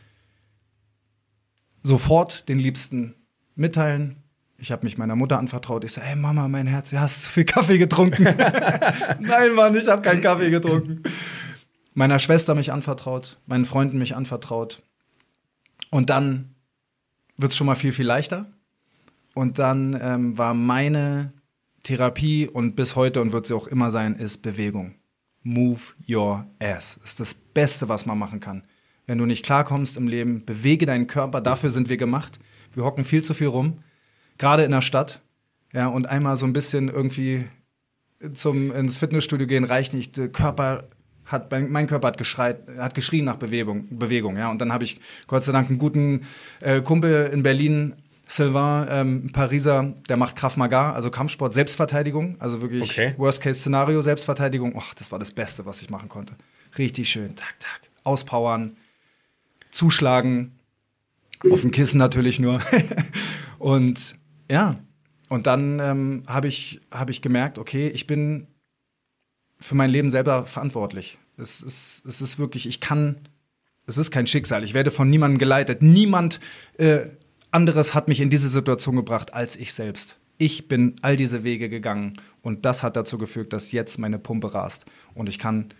C: sofort den Liebsten mitteilen. Ich habe mich meiner Mutter anvertraut. Ich so, hey Mama, mein Herz, du hast zu viel Kaffee getrunken. <laughs> Nein, Mann, ich habe keinen Kaffee getrunken. Meiner Schwester mich anvertraut, meinen Freunden mich anvertraut. Und dann wird es schon mal viel, viel leichter. Und dann ähm, war meine Therapie und bis heute und wird sie auch immer sein, ist Bewegung. Move your ass. Das ist das Beste, was man machen kann. Wenn du nicht klarkommst im Leben, bewege deinen Körper. Dafür sind wir gemacht. Wir hocken viel zu viel rum. Gerade in der Stadt. Ja, und einmal so ein bisschen irgendwie zum, ins Fitnessstudio gehen reicht nicht. Der Körper hat, mein Körper hat, geschreit, hat geschrien nach Bewegung, Bewegung, ja. Und dann habe ich Gott sei Dank einen guten äh, Kumpel in Berlin, Sylvain, ähm, Pariser, der macht Krav Maga, also Kampfsport, Selbstverteidigung, also wirklich
A: Okay.
C: Worst-Case-Szenario, Selbstverteidigung. Och, das war das Beste, was ich machen konnte. Richtig schön, tak, tak, auspowern, zuschlagen, auf dem Kissen natürlich nur. <laughs> und ja, und dann ähm, habe ich, hab ich gemerkt, okay, ich bin für mein Leben selber verantwortlich. Es ist, es ist wirklich, ich kann, es ist kein Schicksal. Ich werde von niemandem geleitet. Niemand äh, anderes hat mich in diese Situation gebracht als ich selbst. Ich bin all diese Wege gegangen und das hat dazu geführt, dass jetzt meine Pumpe rast. Und ich kann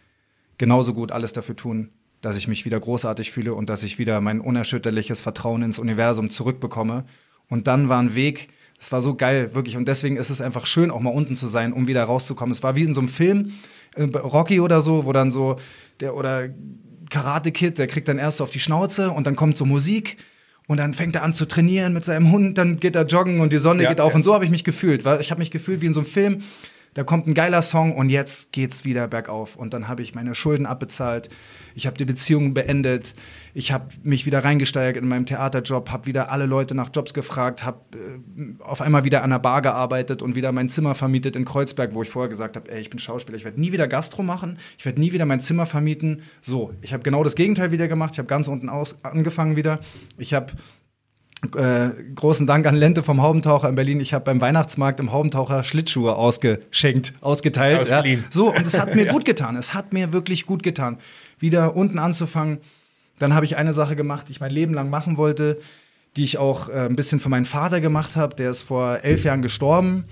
C: genauso gut alles dafür tun, dass ich mich wieder großartig fühle und dass ich wieder mein unerschütterliches Vertrauen ins Universum zurückbekomme. Und dann war ein Weg, es war so geil, wirklich. Und deswegen ist es einfach schön, auch mal unten zu sein, um wieder rauszukommen. Es war wie in so einem Film, äh, Rocky oder so, wo dann so der oder Karate Kid, der kriegt dann erst auf die Schnauze und dann kommt so Musik und dann fängt er an zu trainieren mit seinem Hund, dann geht er joggen und die Sonne
A: Ja,
C: geht auf
A: ja.
C: und so habe ich mich gefühlt, weil ich habe mich gefühlt wie in so einem Film. Da kommt ein geiler Song und jetzt geht's wieder bergauf und dann habe ich meine Schulden abbezahlt. Ich habe die Beziehung beendet. Ich habe mich wieder reingesteigert in meinem Theaterjob, habe wieder alle Leute nach Jobs gefragt, habe äh, auf einmal wieder an der Bar gearbeitet und wieder mein Zimmer vermietet in Kreuzberg, wo ich vorher gesagt habe, ey, ich bin Schauspieler, ich werde nie wieder Gastro machen, ich werde nie wieder mein Zimmer vermieten. So, ich habe genau das Gegenteil wieder gemacht. Ich habe ganz unten aus angefangen wieder. Ich habe äh, großen Dank an Lente vom Haubentaucher in Berlin. Ich habe beim Weihnachtsmarkt im Haubentaucher Schlittschuhe ausgeschenkt, ausgeteilt. Ja. So, und es hat mir <laughs> gut getan. Es hat mir wirklich gut getan, wieder unten anzufangen. Dann habe ich eine Sache gemacht, die ich mein Leben lang machen wollte, die ich auch äh, ein bisschen für meinen Vater gemacht habe. Der ist vor elf Jahren gestorben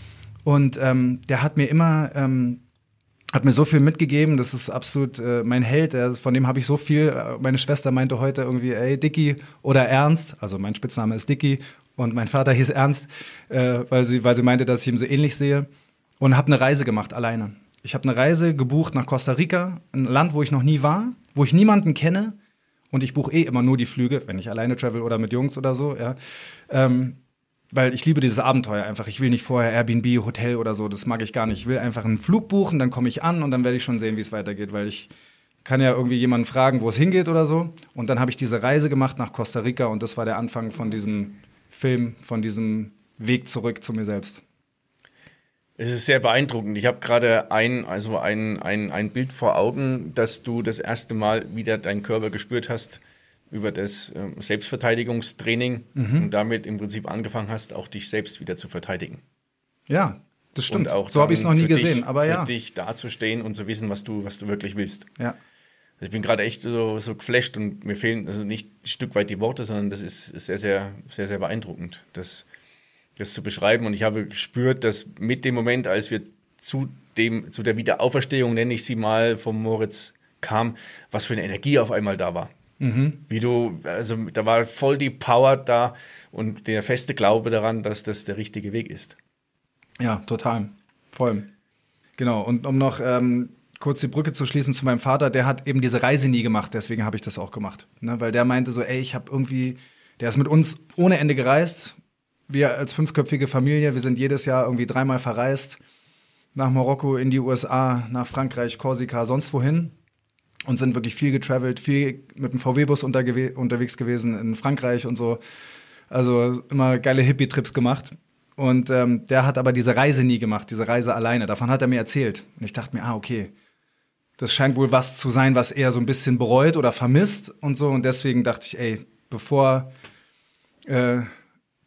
C: und ähm, der hat mir immer ähm, hat mir so viel mitgegeben, das ist absolut äh, mein Held, der, von dem habe ich so viel. Äh, Meine Schwester meinte heute irgendwie, ey, Dicky oder Ernst, also mein Spitzname ist Dicky und mein Vater hieß Ernst, äh, weil, sie, weil sie meinte, dass ich ihn so ähnlich sehe. Und habe eine Reise gemacht, alleine. Ich habe eine Reise gebucht nach Costa Rica, ein Land, wo ich noch nie war, wo ich niemanden kenne. Und ich buche eh immer nur die Flüge, wenn ich alleine travel oder mit Jungs oder so, ja. Ähm, weil ich liebe dieses Abenteuer einfach. Ich will nicht vorher Airbnb, Hotel oder so, das mag ich gar nicht. Ich will einfach einen Flug buchen, dann komme ich an und dann werde ich schon sehen, wie es weitergeht, weil ich kann ja irgendwie jemanden fragen, wo es hingeht oder so. Und dann habe ich diese Reise gemacht nach Costa Rica und das war der Anfang von diesem Film, von diesem Weg zurück zu mir selbst.
A: Es ist sehr beeindruckend. Ich habe gerade ein, also ein, ein, ein Bild vor Augen, dass du das erste Mal wieder deinen Körper gespürt hast über das ähm, Selbstverteidigungstraining und damit im Prinzip angefangen hast, auch dich selbst wieder zu verteidigen.
C: Ja, das stimmt.
A: Und auch
C: so habe ich es noch nie
A: für
C: gesehen,
A: dich,
C: aber
A: für
C: ja.
A: dich dazustehen und zu wissen, was du, was du wirklich willst.
C: Ja.
A: Ich bin gerade echt so, so geflasht und mir fehlen also nicht ein Stück weit die Worte, sondern das ist, ist sehr, sehr, sehr, sehr beeindruckend, das, das zu beschreiben. Und ich habe gespürt, dass mit dem Moment, als wir zu, dem, zu der Wiederauferstehung, nenne ich sie mal, vom Moritz kam, was für eine Energie auf einmal da war. Mhm. Wie du, also da war voll die Power da und der feste Glaube daran, dass das der richtige Weg ist.
C: Ja, total. Voll. Genau. Und um noch ähm, kurz die Brücke zu schließen zu meinem Vater, der hat eben diese Reise nie gemacht, deswegen habe ich das auch gemacht. Ne? Weil der meinte so, ey, ich habe irgendwie, der ist mit uns ohne Ende gereist. Wir als fünfköpfige Familie, wir sind jedes Jahr irgendwie dreimal verreist. Nach Marokko, in die USA, nach Frankreich, Korsika, sonst wohin und sind wirklich viel getravelt, viel mit dem VW-Bus unterwegs gewesen in Frankreich und so. Also immer geile Hippie-Trips gemacht. Und ähm, der hat aber diese Reise nie gemacht, diese Reise alleine. Davon hat er mir erzählt. Und ich dachte mir, ah, okay, das scheint wohl was zu sein, was er so ein bisschen bereut oder vermisst und so. Und deswegen dachte ich, ey, bevor äh,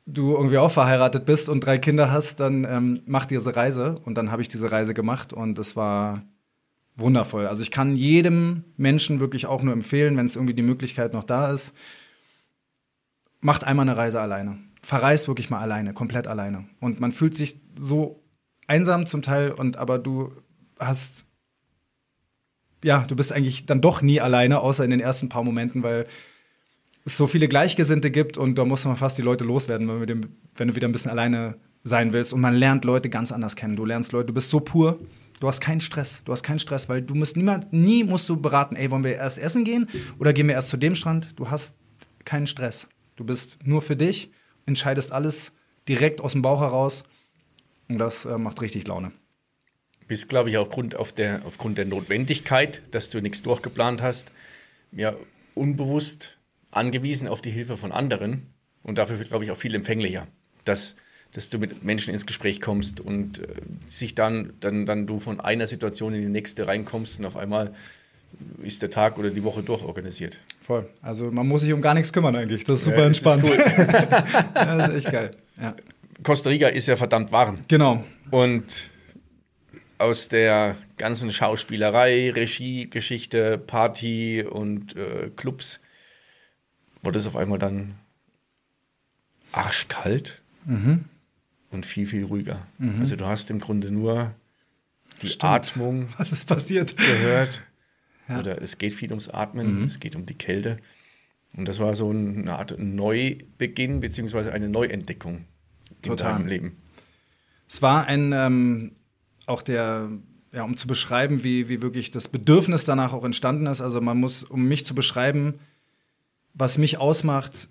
C: du irgendwie auch verheiratet bist und drei Kinder hast, dann ähm, mach diese Reise. Und dann habe ich diese Reise gemacht und das war wundervoll. Also ich kann jedem Menschen wirklich auch nur empfehlen, wenn es irgendwie die Möglichkeit noch da ist, macht einmal eine Reise alleine. Verreist wirklich mal alleine, komplett alleine. Und man fühlt sich so einsam zum Teil und aber du hast ja, du bist eigentlich dann doch nie alleine, außer in den ersten paar Momenten, weil es so viele Gleichgesinnte gibt und da muss man fast die Leute loswerden, wenn, dem, wenn du wieder ein bisschen alleine sein willst. Und man lernt Leute ganz anders kennen. Du lernst Leute, du bist so pur, Du hast keinen Stress. Du hast keinen Stress, weil du musst niemand, nie musst du beraten, ey, wollen wir erst essen gehen oder gehen wir erst zu dem Strand? Du hast keinen Stress. Du bist nur für dich, entscheidest alles direkt aus dem Bauch heraus und das äh, macht richtig Laune.
A: Bist, glaube ich, auch Grund auf der, aufgrund der Notwendigkeit, dass du nichts durchgeplant hast, ja, unbewusst angewiesen auf die Hilfe von anderen und dafür, glaube ich, auch viel empfänglicher. Dass dass du mit Menschen ins Gespräch kommst und äh, sich dann, dann, dann du von einer Situation in die nächste reinkommst und auf einmal ist der Tag oder die Woche durchorganisiert.
C: Voll. Also man muss sich um gar nichts kümmern eigentlich. Das ist super <laughs> ja, entspannt. Ist cool.
A: das ist echt geil. Ja. Costa Rica ist ja verdammt warm.
C: Genau.
A: Und aus der ganzen Schauspielerei, Regie, Geschichte, Party und äh, Clubs wurde es auf einmal dann arschkalt. Mhm und viel, viel ruhiger. Mhm. Also du hast im Grunde nur die Stimmt. Atmung <laughs>
C: Was ist passiert?
A: gehört. Ja. Oder es geht viel ums Atmen, mhm. es geht um die Kälte. Und das war so eine Art Neubeginn beziehungsweise eine Neuentdeckung Total. in deinem Leben.
C: Es war ein, ähm, auch der, ja, um zu beschreiben, wie, wie wirklich das Bedürfnis danach auch entstanden ist. Also man muss, um mich zu beschreiben, was mich ausmacht,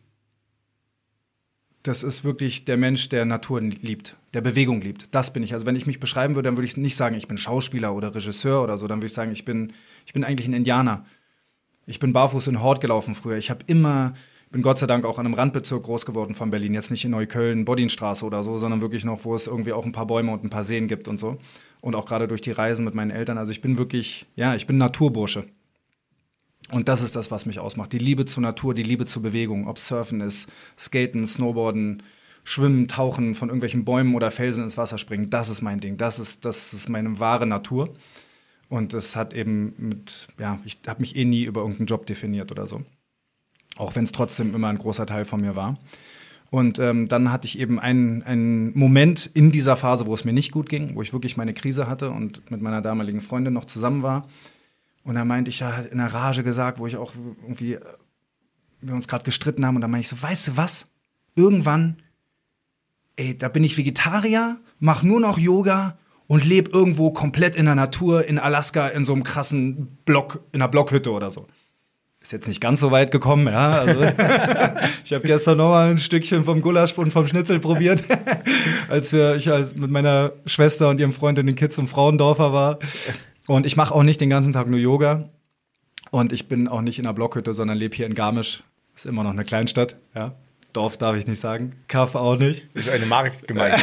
C: das ist wirklich der Mensch, der Natur liebt, der Bewegung liebt. Das bin ich. Also wenn ich mich beschreiben würde, dann würde ich nicht sagen, ich bin Schauspieler oder Regisseur oder so. Dann würde ich sagen, ich bin, ich bin eigentlich ein Indianer. Ich bin barfuß in Hort gelaufen früher. Ich habe immer, bin Gott sei Dank auch in einem Randbezirk groß geworden von Berlin. Jetzt nicht in Neukölln, Bodinstraße oder so, sondern wirklich noch, wo es irgendwie auch ein paar Bäume und ein paar Seen gibt und so. Und auch gerade durch die Reisen mit meinen Eltern. Also ich bin wirklich, ja, ich bin Naturbursche. Und das ist das, was mich ausmacht. Die Liebe zur Natur, die Liebe zur Bewegung. Ob Surfen ist, Skaten, Snowboarden, Schwimmen, Tauchen, von irgendwelchen Bäumen oder Felsen ins Wasser springen. Das ist mein Ding. Das ist, das ist meine wahre Natur. Und es hat eben mit, ja, ich habe mich eh nie über irgendeinen Job definiert oder so. Auch wenn es trotzdem immer ein großer Teil von mir war. Und ähm, dann hatte ich eben einen, einen Moment in dieser Phase, wo es mir nicht gut ging, wo ich wirklich meine Krise hatte und mit meiner damaligen Freundin noch zusammen war und da meinte ich ja in der Rage gesagt, wo ich auch irgendwie, äh, wir uns gerade gestritten haben. Und dann meinte ich so, weißt du was? Irgendwann, ey, da bin ich Vegetarier, mach nur noch Yoga und lebe irgendwo komplett in der Natur, in Alaska, in so einem krassen Block, in einer Blockhütte oder so. Ist jetzt nicht ganz so weit gekommen, ja. Also, <laughs> ich habe gestern noch mal ein Stückchen vom Gulasch und vom Schnitzel probiert, <laughs> als wir, ich halt mit meiner Schwester und ihrem Freund in den Kids- und Frauendorfer war. Und ich mache auch nicht den ganzen Tag nur Yoga. Und ich bin auch nicht in einer Blockhütte, sondern lebe hier in Garmisch. Ist immer noch eine Kleinstadt, ja. Dorf darf ich nicht sagen. Kaff auch nicht.
A: Ist eine Marktgemeinde. <laughs>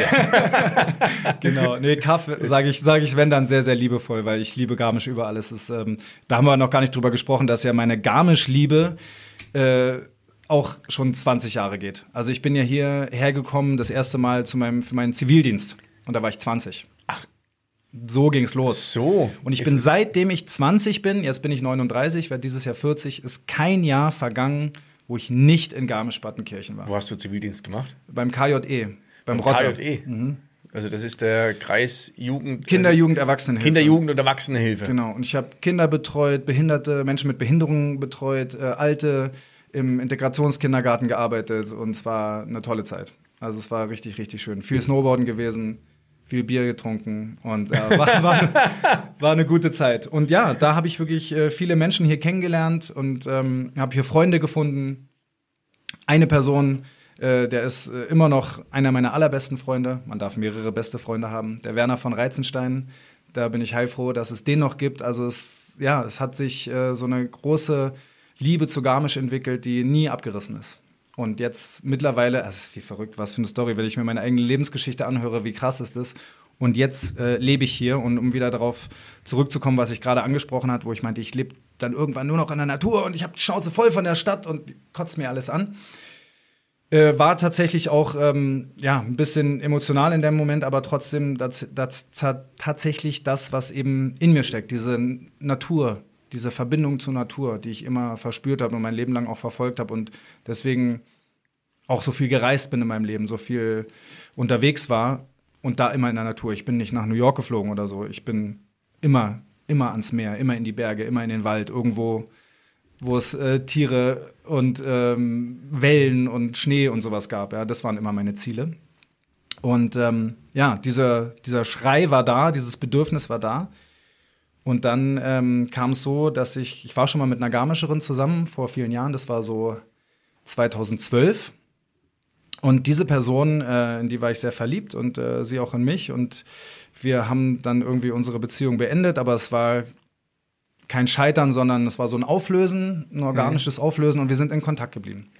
A: <laughs>
C: genau. Nee, Kaff sage ich, sag ich, wenn dann sehr, sehr liebevoll, weil ich liebe Garmisch über alles. Ist, ähm, da haben wir noch gar nicht drüber gesprochen, dass ja meine Garmisch-Liebe äh, auch schon 20 Jahre geht. Also ich bin ja hier hergekommen das erste Mal zu meinem, für meinen Zivildienst. Und da war ich 20 so ging's los.
A: So.
C: Und ich bin seitdem ich 20 bin, jetzt bin ich 39, werde dieses Jahr 40, ist kein Jahr vergangen, wo ich nicht in Garmisch-Partenkirchen war.
A: Wo hast du Zivildienst gemacht?
C: Beim KJE.
A: Beim, beim KJE? Mhm. Also das ist der Kreis Jugend...
C: Kinder, Jugend, Erwachsenenhilfe.
A: Kinder, Jugend und Erwachsenenhilfe.
C: Genau. Und ich habe Kinder betreut, Behinderte, Menschen mit Behinderungen betreut, äh, Alte im Integrationskindergarten gearbeitet und es war eine tolle Zeit. Also es war richtig, richtig schön. Viel Snowboarden gewesen, viel Bier getrunken und äh, war, war, war, eine gute Zeit. Und ja, da habe ich wirklich äh, viele Menschen hier kennengelernt und ähm, habe hier Freunde gefunden. Eine Person, äh, der ist äh, immer noch einer meiner allerbesten Freunde. Man darf mehrere beste Freunde haben. Der Werner von Reizenstein. Da bin ich heilfroh, dass es den noch gibt. Also es, ja, es hat sich äh, so eine große Liebe zu Garmisch entwickelt, die nie abgerissen ist. Und jetzt mittlerweile, also wie verrückt, was für eine Story, wenn ich mir meine eigene Lebensgeschichte anhöre, wie krass ist das. Und jetzt äh, lebe ich hier und um wieder darauf zurückzukommen, was ich gerade angesprochen habe, wo ich meinte, ich lebe dann irgendwann nur noch in der Natur und ich habe die Schnauze voll von der Stadt und kotzt mir alles an. Äh, war tatsächlich auch ähm, ja, ein bisschen emotional in dem Moment, aber trotzdem das, das, tatsächlich das, was eben in mir steckt, diese Natur, diese Verbindung zur Natur, die ich immer verspürt habe und mein Leben lang auch verfolgt habe und deswegen auch so viel gereist bin in meinem Leben, so viel unterwegs war und da immer in der Natur. Ich bin nicht nach New York geflogen oder so. Ich bin immer, immer ans Meer, immer in die Berge, immer in den Wald, irgendwo, wo es äh, Tiere und ähm, Wellen und Schnee und sowas gab. Ja, das waren immer meine Ziele. Und ähm, ja, dieser, dieser Schrei war da, dieses Bedürfnis war da. Und dann ähm, kam es so, dass ich, ich war schon mal mit einer Garmischerin zusammen vor vielen Jahren, das war so 2012. Und diese Person, äh, in die war ich sehr verliebt und äh, sie auch in mich. Und wir haben dann irgendwie unsere Beziehung beendet, aber es war kein Scheitern, sondern es war so ein Auflösen, ein organisches mhm. Auflösen und wir sind in Kontakt geblieben.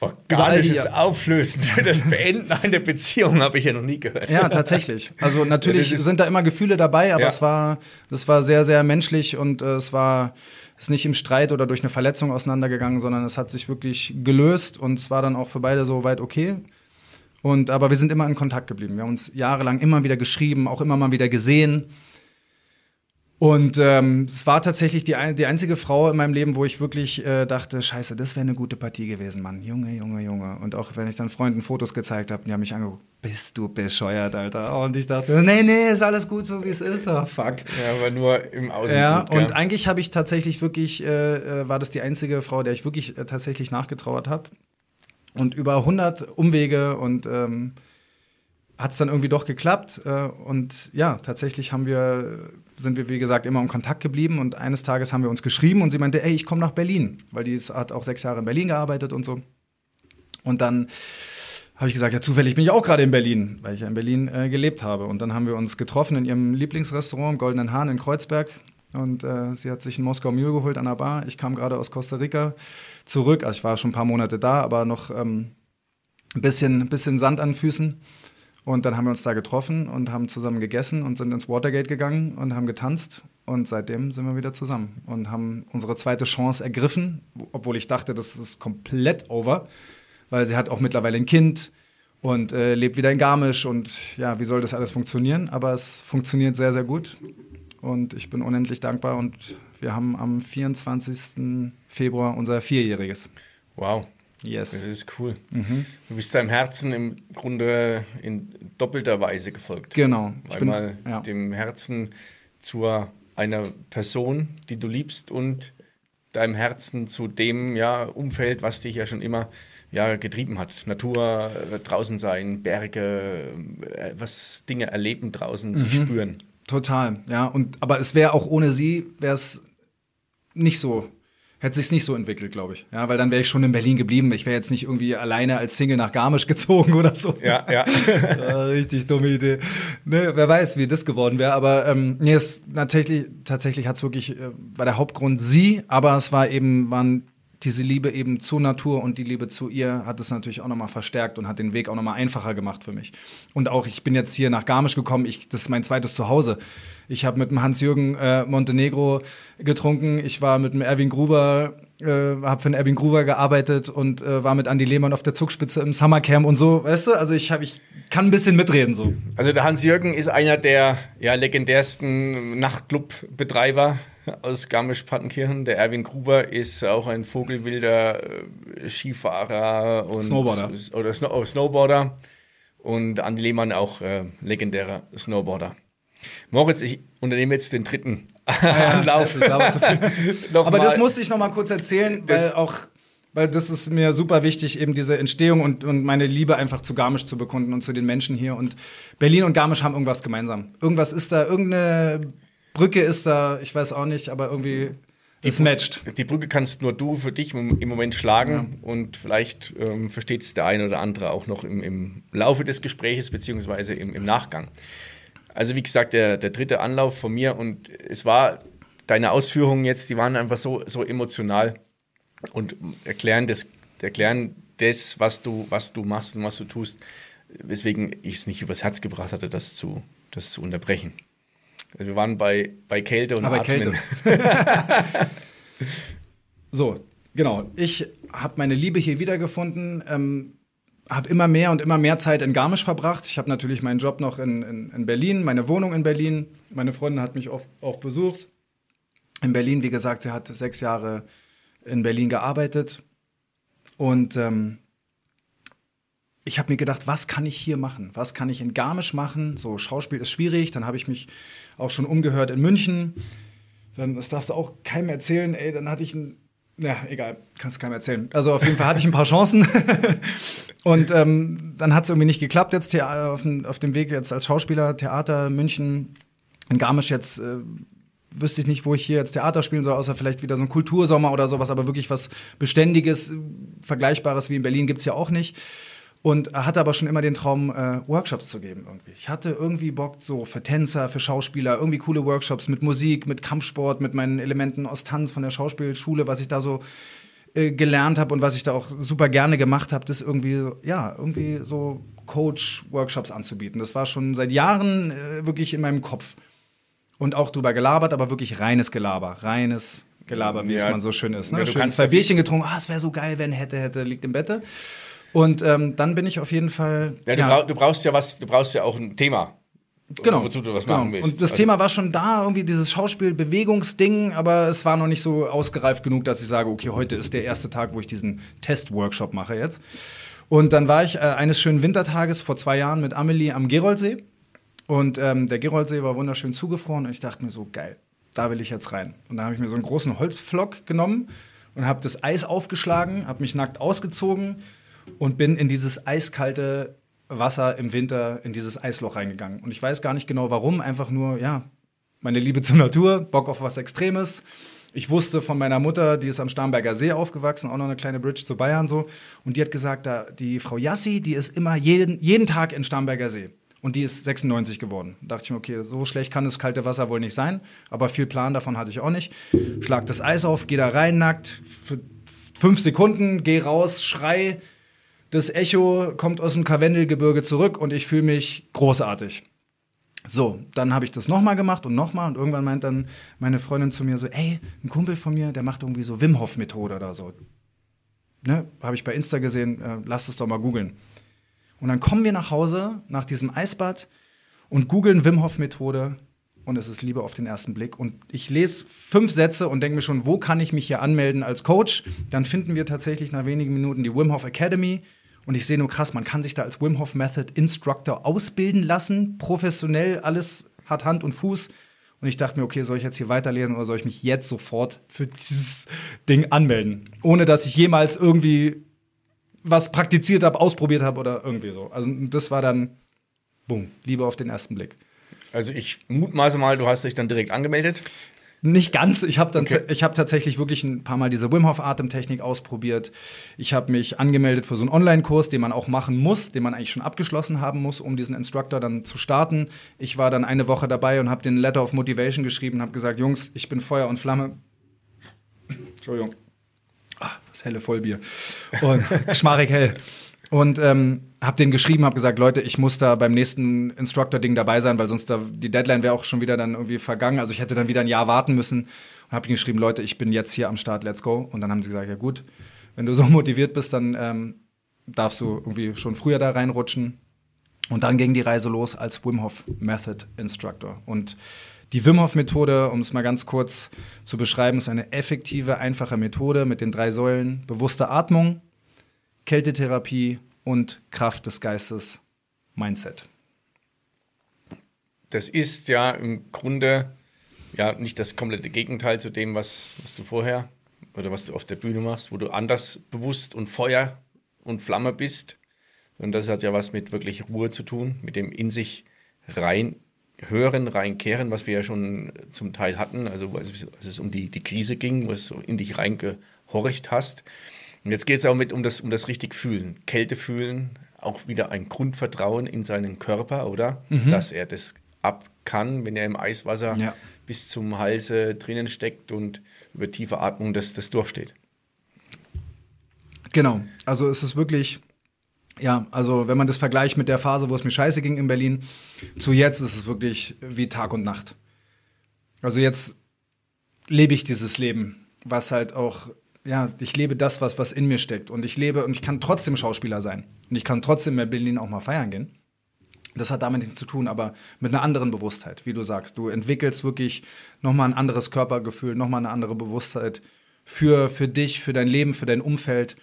A: Organisches Auflösen, das Beenden einer Beziehung habe ich ja noch nie gehört.
C: Ja, tatsächlich. Also natürlich <laughs> sind da immer Gefühle dabei, aber ja. es war, das war sehr, sehr menschlich und äh, es war ist nicht im Streit oder durch eine Verletzung auseinandergegangen, sondern es hat sich wirklich gelöst und es war dann auch für beide so weit okay. Und aber wir sind immer in Kontakt geblieben. Wir haben uns jahrelang immer wieder geschrieben, auch immer mal wieder gesehen. Und ähm, es war tatsächlich die, die einzige Frau in meinem Leben, wo ich wirklich äh, dachte, scheiße, das wäre eine gute Partie gewesen, Mann. Junge, Junge, Junge. Und auch wenn ich dann Freunden Fotos gezeigt habe, die haben mich angeguckt, bist du bescheuert, Alter. Und ich dachte, nee, nee, ist alles gut, so wie es ist. Oh, fuck.
A: Ja, aber nur im Außen.
C: Ja, gut, und eigentlich habe ich tatsächlich wirklich, äh, äh, war das die einzige Frau, der ich wirklich äh, tatsächlich nachgetrauert habe. Und über 100 Umwege und ähm, hat es dann irgendwie doch geklappt. Äh, und ja, tatsächlich haben wir sind wir, wie gesagt, immer in Kontakt geblieben und eines Tages haben wir uns geschrieben und sie meinte, ey, ich komme nach Berlin, weil die hat auch sechs Jahre in Berlin gearbeitet und so. Und dann habe ich gesagt, ja, zufällig bin ich auch gerade in Berlin, weil ich ja in Berlin äh, gelebt habe. Und dann haben wir uns getroffen in ihrem Lieblingsrestaurant, Goldenen Hahn in Kreuzberg. Und äh, sie hat sich ein Moskau Mule geholt an der Bar. Ich kam gerade aus Costa Rica zurück. Also ich war schon ein paar Monate da, aber noch ähm, ein bisschen, bisschen Sand an Füßen. Und dann haben wir uns da getroffen und haben zusammen gegessen und sind ins Watergate gegangen und haben getanzt. Und seitdem sind wir wieder zusammen und haben unsere zweite Chance ergriffen, obwohl ich dachte, das ist komplett over, weil sie hat auch mittlerweile ein Kind und äh, lebt wieder in Garmisch. Und ja, wie soll das alles funktionieren? Aber es funktioniert sehr, sehr gut. Und ich bin unendlich dankbar. Und wir haben am 24. Februar unser Vierjähriges.
A: Wow. Yes. Das ist cool. Mhm. Du bist deinem Herzen im Grunde in doppelter Weise gefolgt.
C: Genau.
A: Einmal ja. dem Herzen zu einer Person, die du liebst und deinem Herzen zu dem ja, Umfeld, was dich ja schon immer ja, getrieben hat. Natur, äh, draußen sein, Berge, äh, was Dinge erleben draußen, mhm. sich spüren.
C: Total, ja. Und, aber es wäre auch ohne sie, wäre es nicht so hätte sich's nicht so entwickelt, glaube ich. Ja, weil dann wäre ich schon in Berlin geblieben. Ich wäre jetzt nicht irgendwie alleine als Single nach Garmisch gezogen oder so.
A: Ja, ja. <laughs>
C: richtig dumme Idee. Ne, wer weiß, wie das geworden wäre. Aber ähm, nee, es tatsächlich, tatsächlich hat's wirklich, äh, war der Hauptgrund sie, aber es war eben, waren diese Liebe eben zur Natur und die Liebe zu ihr hat es natürlich auch nochmal verstärkt und hat den Weg auch nochmal einfacher gemacht für mich. Und auch, ich bin jetzt hier nach Garmisch gekommen, ich, das ist mein zweites Zuhause. Ich habe mit dem Hans-Jürgen äh, Montenegro getrunken, ich war mit dem Erwin Gruber, äh, habe für den Erwin Gruber gearbeitet und äh, war mit Andy Lehmann auf der Zugspitze im Summercamp und so, weißt du? Also ich, hab, ich kann ein bisschen mitreden so.
A: Also der Hans-Jürgen ist einer der ja, legendärsten Nachtclub-Betreiber aus Garmisch-Partenkirchen. Der Erwin Gruber ist auch ein vogelwilder äh, Skifahrer und
C: Snowboarder.
A: Oder Snow oh, Snowboarder. und Andi Lehmann auch äh, legendärer Snowboarder. Moritz, ich unternehme jetzt den dritten
C: ja, <laughs> Anlauf. <laughs> Aber das musste ich noch mal kurz erzählen, weil auch weil das ist mir super wichtig, eben diese Entstehung und, und meine Liebe einfach zu Garmisch zu bekunden und zu den Menschen hier. Und Berlin und Garmisch haben irgendwas gemeinsam. Irgendwas ist da, irgendeine Brücke ist da, ich weiß auch nicht, aber irgendwie
A: es matcht. Die Brücke kannst nur du für dich im Moment schlagen ja. und vielleicht ähm, versteht es der eine oder andere auch noch im, im Laufe des Gespräches beziehungsweise im, im Nachgang. Also wie gesagt, der, der dritte Anlauf von mir und es war deine Ausführungen jetzt, die waren einfach so, so emotional und erklären das, erklären das, was du, was du machst und was du tust, weswegen ich es nicht übers Herz gebracht hatte, das zu, das zu unterbrechen. Also wir waren bei, bei Kälte und
C: Aber Atmen. Kälte. <laughs> so, genau. Ich habe meine Liebe hier wiedergefunden. Ähm, habe immer mehr und immer mehr Zeit in Garmisch verbracht. Ich habe natürlich meinen Job noch in, in, in, Berlin, meine Wohnung in Berlin. Meine Freundin hat mich oft auch besucht. In Berlin, wie gesagt, sie hat sechs Jahre in Berlin gearbeitet. Und ähm, ich habe mir gedacht, was kann ich hier machen? Was kann ich in Garmisch machen? So, Schauspiel ist schwierig. Dann habe ich mich auch schon umgehört in München. Dann, das darfst du auch keinem erzählen, ey, dann hatte ich ein, ja, egal, kannst keinem erzählen. Also auf jeden Fall hatte ich ein paar Chancen. <laughs> und ähm, dann hat es irgendwie nicht geklappt jetzt auf auf dem Weg jetzt als Schauspieler, Theater, München, in Garmisch jetzt. Äh, wüsste ich nicht, wo ich hier jetzt Theater spielen soll, außer vielleicht wieder so ein Kultursommer oder sowas, aber wirklich was Beständiges, Vergleichbares wie in Berlin gibt es ja auch nicht. Und hatte aber schon immer den Traum, äh, Workshops zu geben irgendwie. Ich hatte irgendwie Bock so für Tänzer, für Schauspieler, irgendwie coole Workshops mit Musik, mit Kampfsport, mit meinen Elementen aus Tanz von der Schauspielschule, was ich da so äh, gelernt habe und was ich da auch super gerne gemacht habe, das irgendwie, ja, irgendwie so Coach-Workshops anzubieten. Das war schon seit Jahren äh, wirklich in meinem Kopf und auch drüber gelabert, aber wirklich reines Gelaber, reines Gelaber, wie ja, es man so schön ist. Ne? Ja, schön zwei Bierchen getrunken, ah, es wäre so geil, wenn hätte, hätte, liegt im Bette. Und ähm, dann bin ich auf jeden Fall.
A: Ja, du, ja. Brauch, du, brauchst ja was, du brauchst ja auch ein Thema.
C: Genau. Wozu du was genau. machen willst. Und das also, Thema war schon da, irgendwie dieses Schauspiel-Bewegungsding, aber es war noch nicht so ausgereift genug, dass ich sage, okay, heute ist der erste Tag, wo ich diesen Test-Workshop mache jetzt. Und dann war ich äh, eines schönen Wintertages vor zwei Jahren mit Amelie am Geroldsee. Und ähm, der Geroldsee war wunderschön zugefroren und ich dachte mir so, geil, da will ich jetzt rein. Und da habe ich mir so einen großen Holzpflock genommen und habe das Eis aufgeschlagen, habe mich nackt ausgezogen und bin in dieses eiskalte Wasser im Winter, in dieses Eisloch reingegangen. Und ich weiß gar nicht genau warum, einfach nur, ja, meine Liebe zur Natur, Bock auf was Extremes. Ich wusste von meiner Mutter, die ist am Starnberger See aufgewachsen, auch noch eine kleine Bridge zu Bayern so. Und die hat gesagt, da, die Frau Jassi, die ist immer jeden, jeden Tag in Starnberger See. Und die ist 96 geworden. Da dachte ich mir, okay, so schlecht kann das kalte Wasser wohl nicht sein. Aber viel Plan davon hatte ich auch nicht. Schlag das Eis auf, geh da rein nackt, fünf Sekunden, geh raus, schrei. Das Echo kommt aus dem Karwendelgebirge zurück und ich fühle mich großartig. So, dann habe ich das nochmal gemacht und nochmal und irgendwann meint dann meine Freundin zu mir so, ey, ein Kumpel von mir, der macht irgendwie so Wim Hof Methode oder so. Ne, habe ich bei Insta gesehen, äh, lass es doch mal googeln. Und dann kommen wir nach Hause nach diesem Eisbad und googeln Wim Hof Methode und es ist Liebe auf den ersten Blick. Und ich lese fünf Sätze und denke mir schon, wo kann ich mich hier anmelden als Coach? Dann finden wir tatsächlich nach wenigen Minuten die Wim Hof Academy. Und ich sehe nur krass, man kann sich da als Wim Hof Method Instructor ausbilden lassen, professionell, alles hat Hand und Fuß. Und ich dachte mir, okay, soll ich jetzt hier weiterlesen oder soll ich mich jetzt sofort für dieses Ding anmelden? Ohne dass ich jemals irgendwie was praktiziert habe, ausprobiert habe oder irgendwie so. Also das war dann, boom, Liebe auf den ersten Blick.
A: Also ich mutmaße mal, du hast dich dann direkt angemeldet.
C: Nicht ganz. Ich habe okay. ich habe tatsächlich wirklich ein paar Mal diese Wim Hof Atemtechnik ausprobiert. Ich habe mich angemeldet für so einen Online-Kurs, den man auch machen muss, den man eigentlich schon abgeschlossen haben muss, um diesen Instructor dann zu starten. Ich war dann eine Woche dabei und habe den Letter of Motivation geschrieben, habe gesagt, Jungs, ich bin Feuer und Flamme. Entschuldigung ah, das helle Vollbier. Und <laughs> schmarig hell. Und ähm, habe den geschrieben, habe gesagt, Leute, ich muss da beim nächsten Instructor-Ding dabei sein, weil sonst da, die Deadline wäre auch schon wieder dann irgendwie vergangen. Also ich hätte dann wieder ein Jahr warten müssen. Und habe geschrieben, Leute, ich bin jetzt hier am Start, let's go. Und dann haben sie gesagt, ja gut, wenn du so motiviert bist, dann ähm, darfst du irgendwie schon früher da reinrutschen. Und dann ging die Reise los als Wim Hof Method Instructor. Und die Wim Hof Methode, um es mal ganz kurz zu beschreiben, ist eine effektive, einfache Methode mit den drei Säulen bewusste Atmung, Kältetherapie und Kraft des Geistes Mindset.
A: Das ist ja im Grunde ja nicht das komplette Gegenteil zu dem, was, was du vorher oder was du auf der Bühne machst, wo du anders bewusst und Feuer und Flamme bist. Und das hat ja was mit wirklich Ruhe zu tun, mit dem in sich rein hören, reinkehren, was wir ja schon zum Teil hatten, also als, es um die, die Krise ging, wo es so in dich reingehorcht hast. Und jetzt geht es auch mit um das, um das richtig fühlen, Kälte fühlen, auch wieder ein Grundvertrauen in seinen Körper, oder? Mhm. Dass er das ab kann, wenn er im Eiswasser ja. bis zum Halse drinnen steckt und über tiefe Atmung das, das durchsteht.
C: Genau, also es ist wirklich ja, also wenn man das vergleicht mit der Phase, wo es mir scheiße ging in Berlin, zu jetzt ist es wirklich wie Tag und Nacht. Also jetzt lebe ich dieses Leben, was halt auch, ja, ich lebe das, was, was in mir steckt. Und ich lebe und ich kann trotzdem Schauspieler sein. Und ich kann trotzdem in Berlin auch mal feiern gehen. Das hat damit nichts zu tun, aber mit einer anderen Bewusstheit, wie du sagst. Du entwickelst wirklich nochmal ein anderes Körpergefühl, nochmal eine andere Bewusstheit für, für dich, für dein Leben, für dein Umfeld.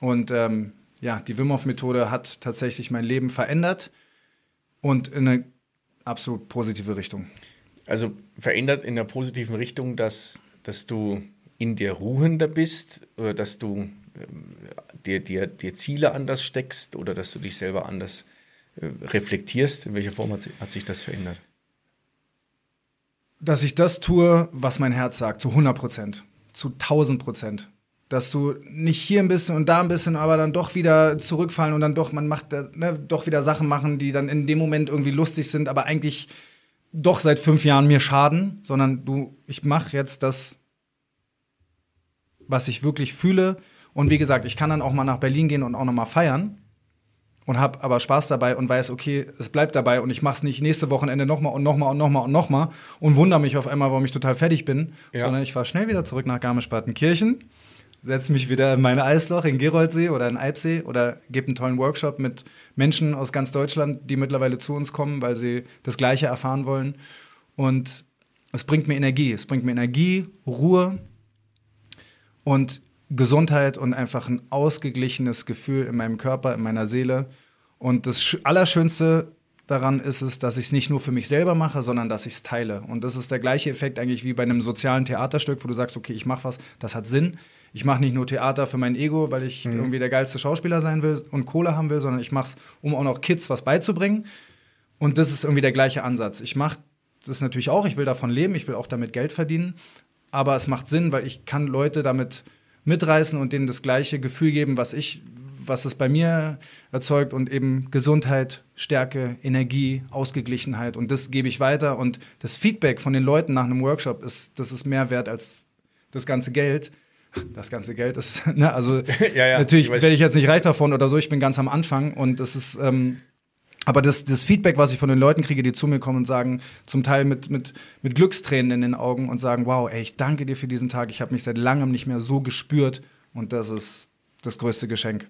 C: Und ähm, ja, die Wim Hof Methode hat tatsächlich mein Leben verändert und in eine absolut positive Richtung.
A: Also verändert in einer positiven Richtung, dass, dass du in dir ruhender bist dass du ähm, dir, dir, dir Ziele anders steckst oder dass du dich selber anders äh, reflektierst. In welcher Form hat, hat sich das verändert?
C: Dass ich das tue, was mein Herz sagt, zu 100 Prozent, zu 1000 Prozent dass du nicht hier ein bisschen und da ein bisschen, aber dann doch wieder zurückfallen und dann doch, man macht ne, doch wieder Sachen machen, die dann in dem Moment irgendwie lustig sind, aber eigentlich doch seit fünf Jahren mir schaden, sondern du, ich mache jetzt das, was ich wirklich fühle. Und wie gesagt, ich kann dann auch mal nach Berlin gehen und auch noch mal feiern und habe aber Spaß dabei und weiß, okay, es bleibt dabei und ich mache es nicht nächste Wochenende nochmal und nochmal und nochmal und nochmal und wundere mich auf einmal, warum ich total fertig bin, ja. sondern ich fahre schnell wieder zurück nach Garmisch-Partenkirchen setze mich wieder in meine Eisloch in Geroldsee oder in Alpsee oder gebe einen tollen Workshop mit Menschen aus ganz Deutschland, die mittlerweile zu uns kommen, weil sie das Gleiche erfahren wollen. Und es bringt mir Energie. Es bringt mir Energie, Ruhe und Gesundheit und einfach ein ausgeglichenes Gefühl in meinem Körper, in meiner Seele. Und das Allerschönste daran ist es, dass ich es nicht nur für mich selber mache, sondern dass ich es teile. Und das ist der gleiche Effekt eigentlich wie bei einem sozialen Theaterstück, wo du sagst, okay, ich mache was, das hat Sinn ich mache nicht nur Theater für mein Ego, weil ich mhm. irgendwie der geilste Schauspieler sein will und Kohle haben will, sondern ich mache es, um auch noch Kids was beizubringen. Und das ist irgendwie der gleiche Ansatz. Ich mache das natürlich auch, ich will davon leben, ich will auch damit Geld verdienen, aber es macht Sinn, weil ich kann Leute damit mitreißen und denen das gleiche Gefühl geben, was ich, was es bei mir erzeugt und eben Gesundheit, Stärke, Energie, Ausgeglichenheit. Und das gebe ich weiter. Und das Feedback von den Leuten nach einem Workshop ist, das ist mehr wert als das ganze Geld. Das ganze Geld ist, <laughs> ne, also <laughs> ja, ja, natürlich werde ich jetzt nicht reich davon oder so, ich bin ganz am Anfang und das ist, ähm, aber das, das Feedback, was ich von den Leuten kriege, die zu mir kommen und sagen, zum Teil mit, mit, mit Glückstränen in den Augen und sagen, wow, ey, ich danke dir für diesen Tag, ich habe mich seit langem nicht mehr so gespürt und das ist das größte Geschenk.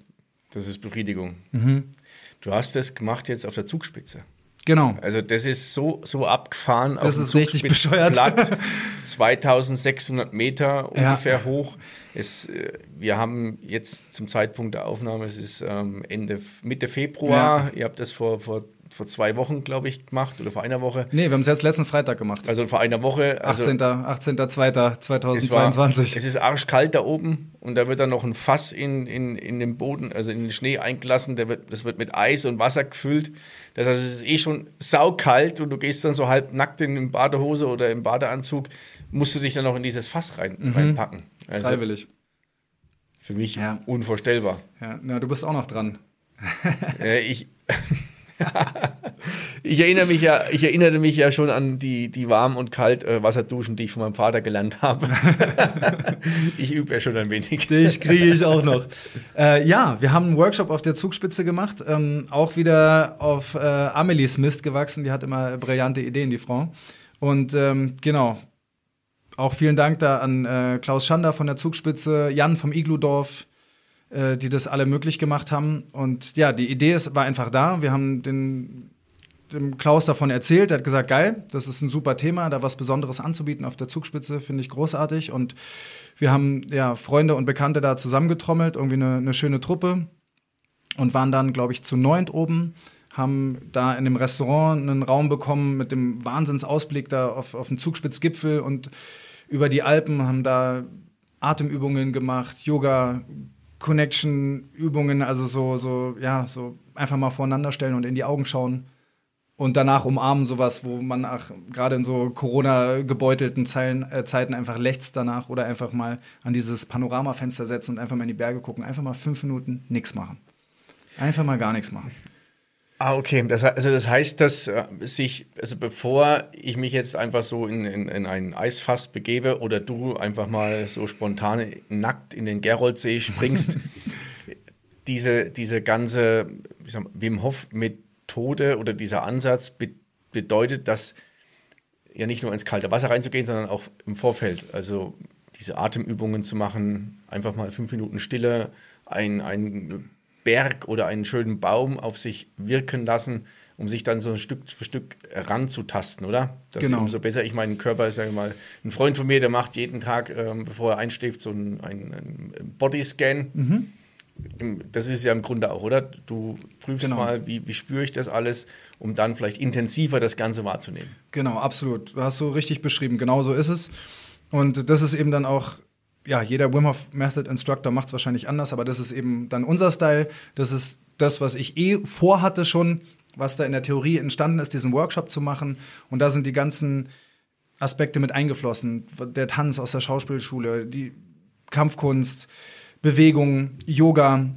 A: Das ist Befriedigung. Mhm. Du hast das gemacht jetzt auf der Zugspitze.
C: Genau.
A: Also das ist so, so abgefahren.
C: Das ist richtig bescheuert.
A: Platt, 2600 Meter ungefähr ja. hoch. Es, äh, wir haben jetzt zum Zeitpunkt der Aufnahme, es ist ähm, Ende, Mitte Februar. Ja. Ihr habt das vor, vor vor zwei Wochen, glaube ich, gemacht oder vor einer Woche.
C: Nee, wir haben es jetzt letzten Freitag gemacht.
A: Also vor einer Woche. Also
C: 18.02.2022.
A: Es, es ist arschkalt da oben und da wird dann noch ein Fass in, in, in den Boden, also in den Schnee eingelassen. Der wird, das wird mit Eis und Wasser gefüllt. Das heißt, es ist eh schon saukalt und du gehst dann so halb nackt in Badehose oder im Badeanzug, musst du dich dann noch in dieses Fass rein, mhm. reinpacken.
C: Also Freiwillig.
A: Für mich ja. unvorstellbar.
C: Ja, na, du bist auch noch dran.
A: ja, ich. <laughs> ich erinnere mich ja, ich erinnerte mich ja schon an die, die Warm- und Kaltwasserduschen, die ich von meinem Vater gelernt habe. <laughs> ich übe ja schon ein wenig.
C: Dich kriege ich auch noch. Äh, ja, wir haben einen Workshop auf der Zugspitze gemacht, ähm, auch wieder auf äh, Amelies Mist gewachsen. Die hat immer brillante Ideen, die Frau. Und ähm, genau, auch vielen Dank da an äh, Klaus Schander von der Zugspitze, Jan vom Igludorf, äh, die das alle möglich gemacht haben. Und ja, die Idee ist, war einfach da. Wir haben den, dem Klaus davon erzählt. Er hat gesagt, geil, das ist ein super Thema, da was Besonderes anzubieten auf der Zugspitze, finde ich großartig. Und wir haben ja Freunde und Bekannte da zusammengetrommelt, irgendwie eine, eine schöne Truppe und waren dann, glaube ich, zu neunt oben haben da in dem Restaurant einen Raum bekommen mit dem Wahnsinnsausblick da auf, auf den Zugspitzgipfel und über die Alpen, haben da Atemübungen gemacht, Yoga, Connection-Übungen, also so, so, ja, so einfach mal voreinander stellen und in die Augen schauen und danach umarmen sowas, wo man gerade in so Corona-gebeutelten äh, Zeiten einfach lächzt danach oder einfach mal an dieses Panoramafenster setzen und einfach mal in die Berge gucken, einfach mal fünf Minuten nichts machen. Einfach mal gar nichts machen.
A: Ah, okay. Das, also das heißt, dass äh, sich, also bevor ich mich jetzt einfach so in, in, in ein Eisfass begebe oder du einfach mal so spontan nackt in den Geroldsee springst, <laughs> diese, diese ganze sag, Wim Hof-Methode oder dieser Ansatz be bedeutet, dass ja nicht nur ins kalte Wasser reinzugehen, sondern auch im Vorfeld. Also diese Atemübungen zu machen, einfach mal fünf Minuten Stille, ein, ein Berg oder einen schönen Baum auf sich wirken lassen, um sich dann so ein Stück für Stück ranzutasten, oder? Das genau. umso besser ich meinen Körper, sage ich mal, ein Freund von mir, der macht jeden Tag, ähm, bevor er einschläft, so einen, einen Bodyscan. Mhm. Das ist ja im Grunde auch, oder? Du prüfst genau. mal, wie, wie spüre ich das alles, um dann vielleicht intensiver das Ganze wahrzunehmen.
C: Genau, absolut. Du hast so richtig beschrieben. Genau so ist es. Und das ist eben dann auch ja, jeder Wim Hof Method Instructor macht es wahrscheinlich anders, aber das ist eben dann unser Style. Das ist das, was ich eh vorhatte schon, was da in der Theorie entstanden ist, diesen Workshop zu machen. Und da sind die ganzen Aspekte mit eingeflossen. Der Tanz aus der Schauspielschule, die Kampfkunst, Bewegung, Yoga,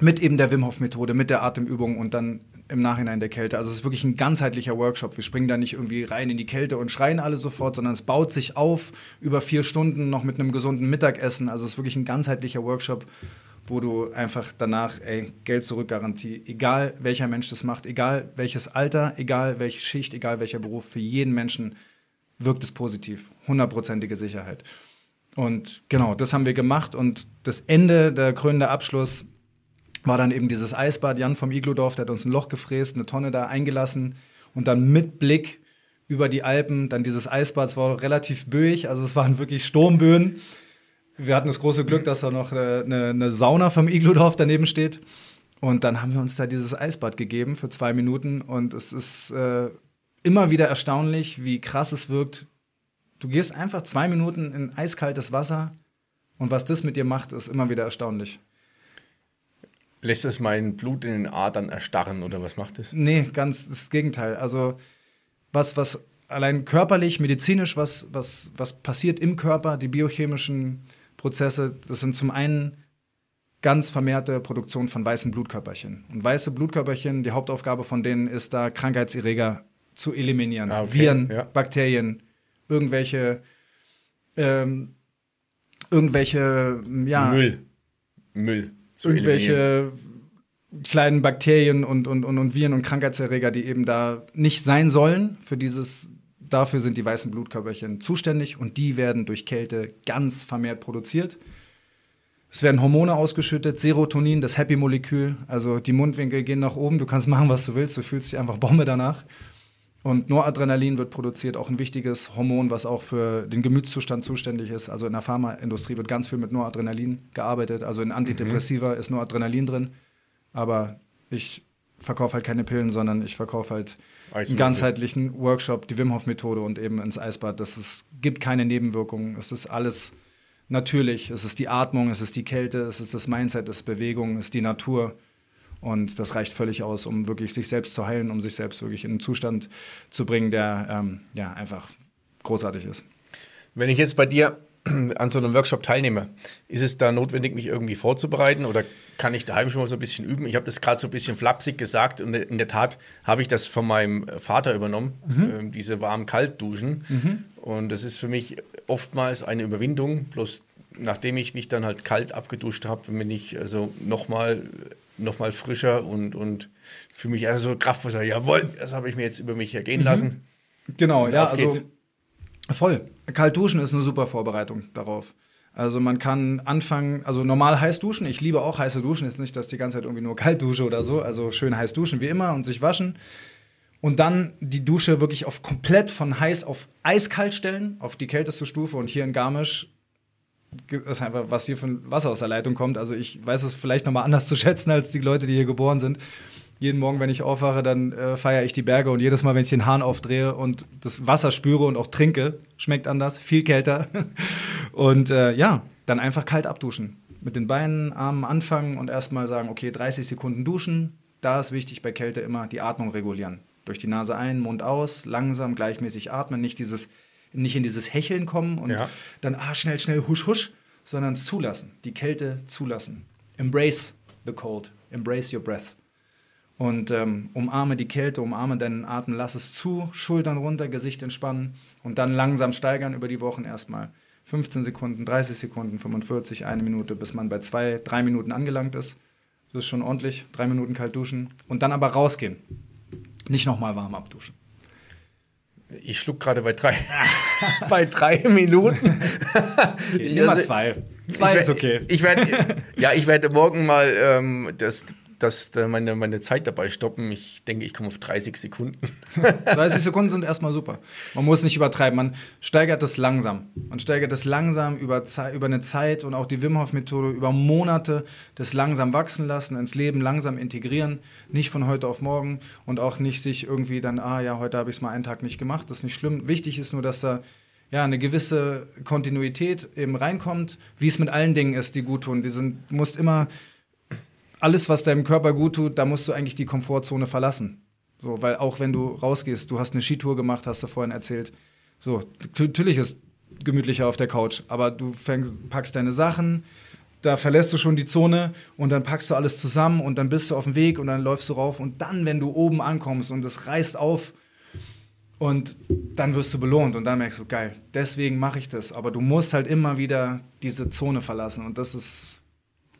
C: mit eben der Wim Hof Methode, mit der Atemübung und dann im Nachhinein der Kälte. Also es ist wirklich ein ganzheitlicher Workshop. Wir springen da nicht irgendwie rein in die Kälte und schreien alle sofort, sondern es baut sich auf über vier Stunden noch mit einem gesunden Mittagessen. Also es ist wirklich ein ganzheitlicher Workshop, wo du einfach danach, ey, Geld zurück Garantie, egal welcher Mensch das macht, egal welches Alter, egal welche Schicht, egal welcher Beruf, für jeden Menschen wirkt es positiv. Hundertprozentige Sicherheit. Und genau, das haben wir gemacht und das Ende, der krönende Abschluss war dann eben dieses Eisbad. Jan vom Iglodorf, der hat uns ein Loch gefräst, eine Tonne da eingelassen und dann mit Blick über die Alpen, dann dieses Eisbad, es war relativ böig, also es waren wirklich Sturmböen. Wir hatten das große Glück, dass da noch eine, eine Sauna vom Iglodorf daneben steht. Und dann haben wir uns da dieses Eisbad gegeben für zwei Minuten und es ist äh, immer wieder erstaunlich, wie krass es wirkt. Du gehst einfach zwei Minuten in eiskaltes Wasser und was das mit dir macht, ist immer wieder erstaunlich.
A: Lässt es mein Blut in den Adern erstarren oder was macht es?
C: Nee, ganz das Gegenteil. Also was, was allein körperlich, medizinisch, was, was, was passiert im Körper, die biochemischen Prozesse, das sind zum einen ganz vermehrte Produktion von weißen Blutkörperchen. Und weiße Blutkörperchen, die Hauptaufgabe von denen ist da, Krankheitserreger zu eliminieren. Ah, okay. Viren, ja. Bakterien, irgendwelche, ähm, irgendwelche, ja.
A: Müll. Müll
C: irgendwelche kleinen Bakterien und, und, und, und Viren und Krankheitserreger, die eben da nicht sein sollen. Für dieses, dafür sind die weißen Blutkörperchen zuständig und die werden durch Kälte ganz vermehrt produziert. Es werden Hormone ausgeschüttet, Serotonin, das Happy-Molekül, also die Mundwinkel gehen nach oben, du kannst machen, was du willst, du fühlst dich einfach Bombe danach. Und Noradrenalin wird produziert, auch ein wichtiges Hormon, was auch für den Gemütszustand zuständig ist. Also in der Pharmaindustrie wird ganz viel mit Noradrenalin gearbeitet. Also in Antidepressiva mhm. ist Noradrenalin drin. Aber ich verkaufe halt keine Pillen, sondern ich verkaufe halt einen ganzheitlichen Workshop, die Wim Hof Methode und eben ins Eisbad. Das ist, gibt keine Nebenwirkungen. Es ist alles natürlich. Es ist die Atmung, es ist die Kälte, es ist das Mindset, es ist Bewegung, es ist die Natur. Und das reicht völlig aus, um wirklich sich selbst zu heilen, um sich selbst wirklich in einen Zustand zu bringen, der ähm, ja, einfach großartig ist.
A: Wenn ich jetzt bei dir <clears throat> an so einem Workshop teilnehme, ist es da notwendig, mich irgendwie vorzubereiten oder kann ich daheim schon mal so ein bisschen üben? Ich habe das gerade so ein bisschen flapsig gesagt und in der Tat habe ich das von meinem Vater übernommen, mhm. äh, diese warm-kalt-Duschen. Mhm. Und das ist für mich oftmals eine Überwindung, bloß nachdem ich mich dann halt kalt abgeduscht habe, bin ich also nochmal noch mal frischer und, und für mich also Kraft, jawohl, das habe ich mir jetzt über mich ergehen mhm. lassen.
C: Genau, ja, also voll. Kalt duschen ist eine super Vorbereitung darauf. Also man kann anfangen, also normal heiß duschen. Ich liebe auch heiße Duschen. Jetzt nicht, dass die ganze Zeit irgendwie nur kalt dusche oder so. Also schön heiß duschen wie immer und sich waschen. Und dann die Dusche wirklich auf komplett von heiß auf eiskalt stellen, auf die kälteste Stufe. Und hier in Garmisch ist einfach, was hier von Wasser aus der Leitung kommt. Also ich weiß es vielleicht nochmal anders <laughs> zu schätzen als die Leute, die hier geboren sind. jeden Morgen, wenn ich aufwache, dann äh, feiere ich die Berge und jedes Mal, wenn ich den Hahn aufdrehe und das Wasser spüre und auch trinke, schmeckt anders, viel kälter. <laughs> und äh, ja, dann einfach kalt abduschen. Mit den Beinen, Armen anfangen und erstmal sagen, okay, 30 Sekunden duschen. Da ist wichtig bei Kälte immer die Atmung regulieren. Durch die Nase ein, Mund aus, langsam, gleichmäßig atmen, nicht dieses, nicht in dieses Hecheln kommen und
A: Ja.
C: dann ah, schnell, schnell, husch, husch, sondern es zulassen, die Kälte zulassen. Embrace the cold, embrace your breath. Und ähm, umarme die Kälte, umarme deinen Atem, lass es zu, Schultern runter, Gesicht entspannen und dann langsam steigern über die Wochen erstmal. 15 Sekunden, 30 Sekunden, 45, eine Minute, bis man bei zwei, drei Minuten angelangt ist. Das ist schon ordentlich, drei Minuten kalt duschen und dann aber rausgehen. Nicht nochmal warm abduschen.
A: Ich schluck gerade bei drei, <laughs> bei drei Minuten.
C: Okay, mal
A: Also,
C: zwei. Zwei
A: ich
C: ist okay.
A: Ich werde, ja, ich werde morgen mal ähm, das, das, äh, meine, meine Zeit dabei stoppen. Ich denke, ich komme auf 30 Sekunden. <laughs>
C: 30 Sekunden sind erstmal super. Man muss nicht übertreiben. Man steigert das langsam. Man steigert das langsam über, über eine Zeit und auch die Wim Hof Methode über Monate das langsam wachsen lassen, ins Leben langsam integrieren. Nicht von heute auf morgen und auch nicht sich irgendwie dann, ah ja, heute habe ich es mal einen Tag nicht gemacht. Das ist nicht schlimm. Wichtig ist nur, dass da ja, eine gewisse Kontinuität eben reinkommt, wie es mit allen Dingen ist, die gut tun. Die sind, musst immer alles, was deinem Körper gut tut, da musst du eigentlich die Komfortzone verlassen. So, weil auch wenn du rausgehst, du hast eine Skitour gemacht, hast du vorhin erzählt. So, natürlich ist gemütlicher auf der Couch, aber du fängst, packst deine Sachen, da verlässt du schon die Zone und dann packst du alles zusammen und dann bist du auf dem Weg und dann läufst du rauf und dann, wenn du oben ankommst und es reißt auf und dann wirst du belohnt und dann merkst du, geil, deswegen mache ich das. Aber du musst halt immer wieder diese Zone verlassen und das ist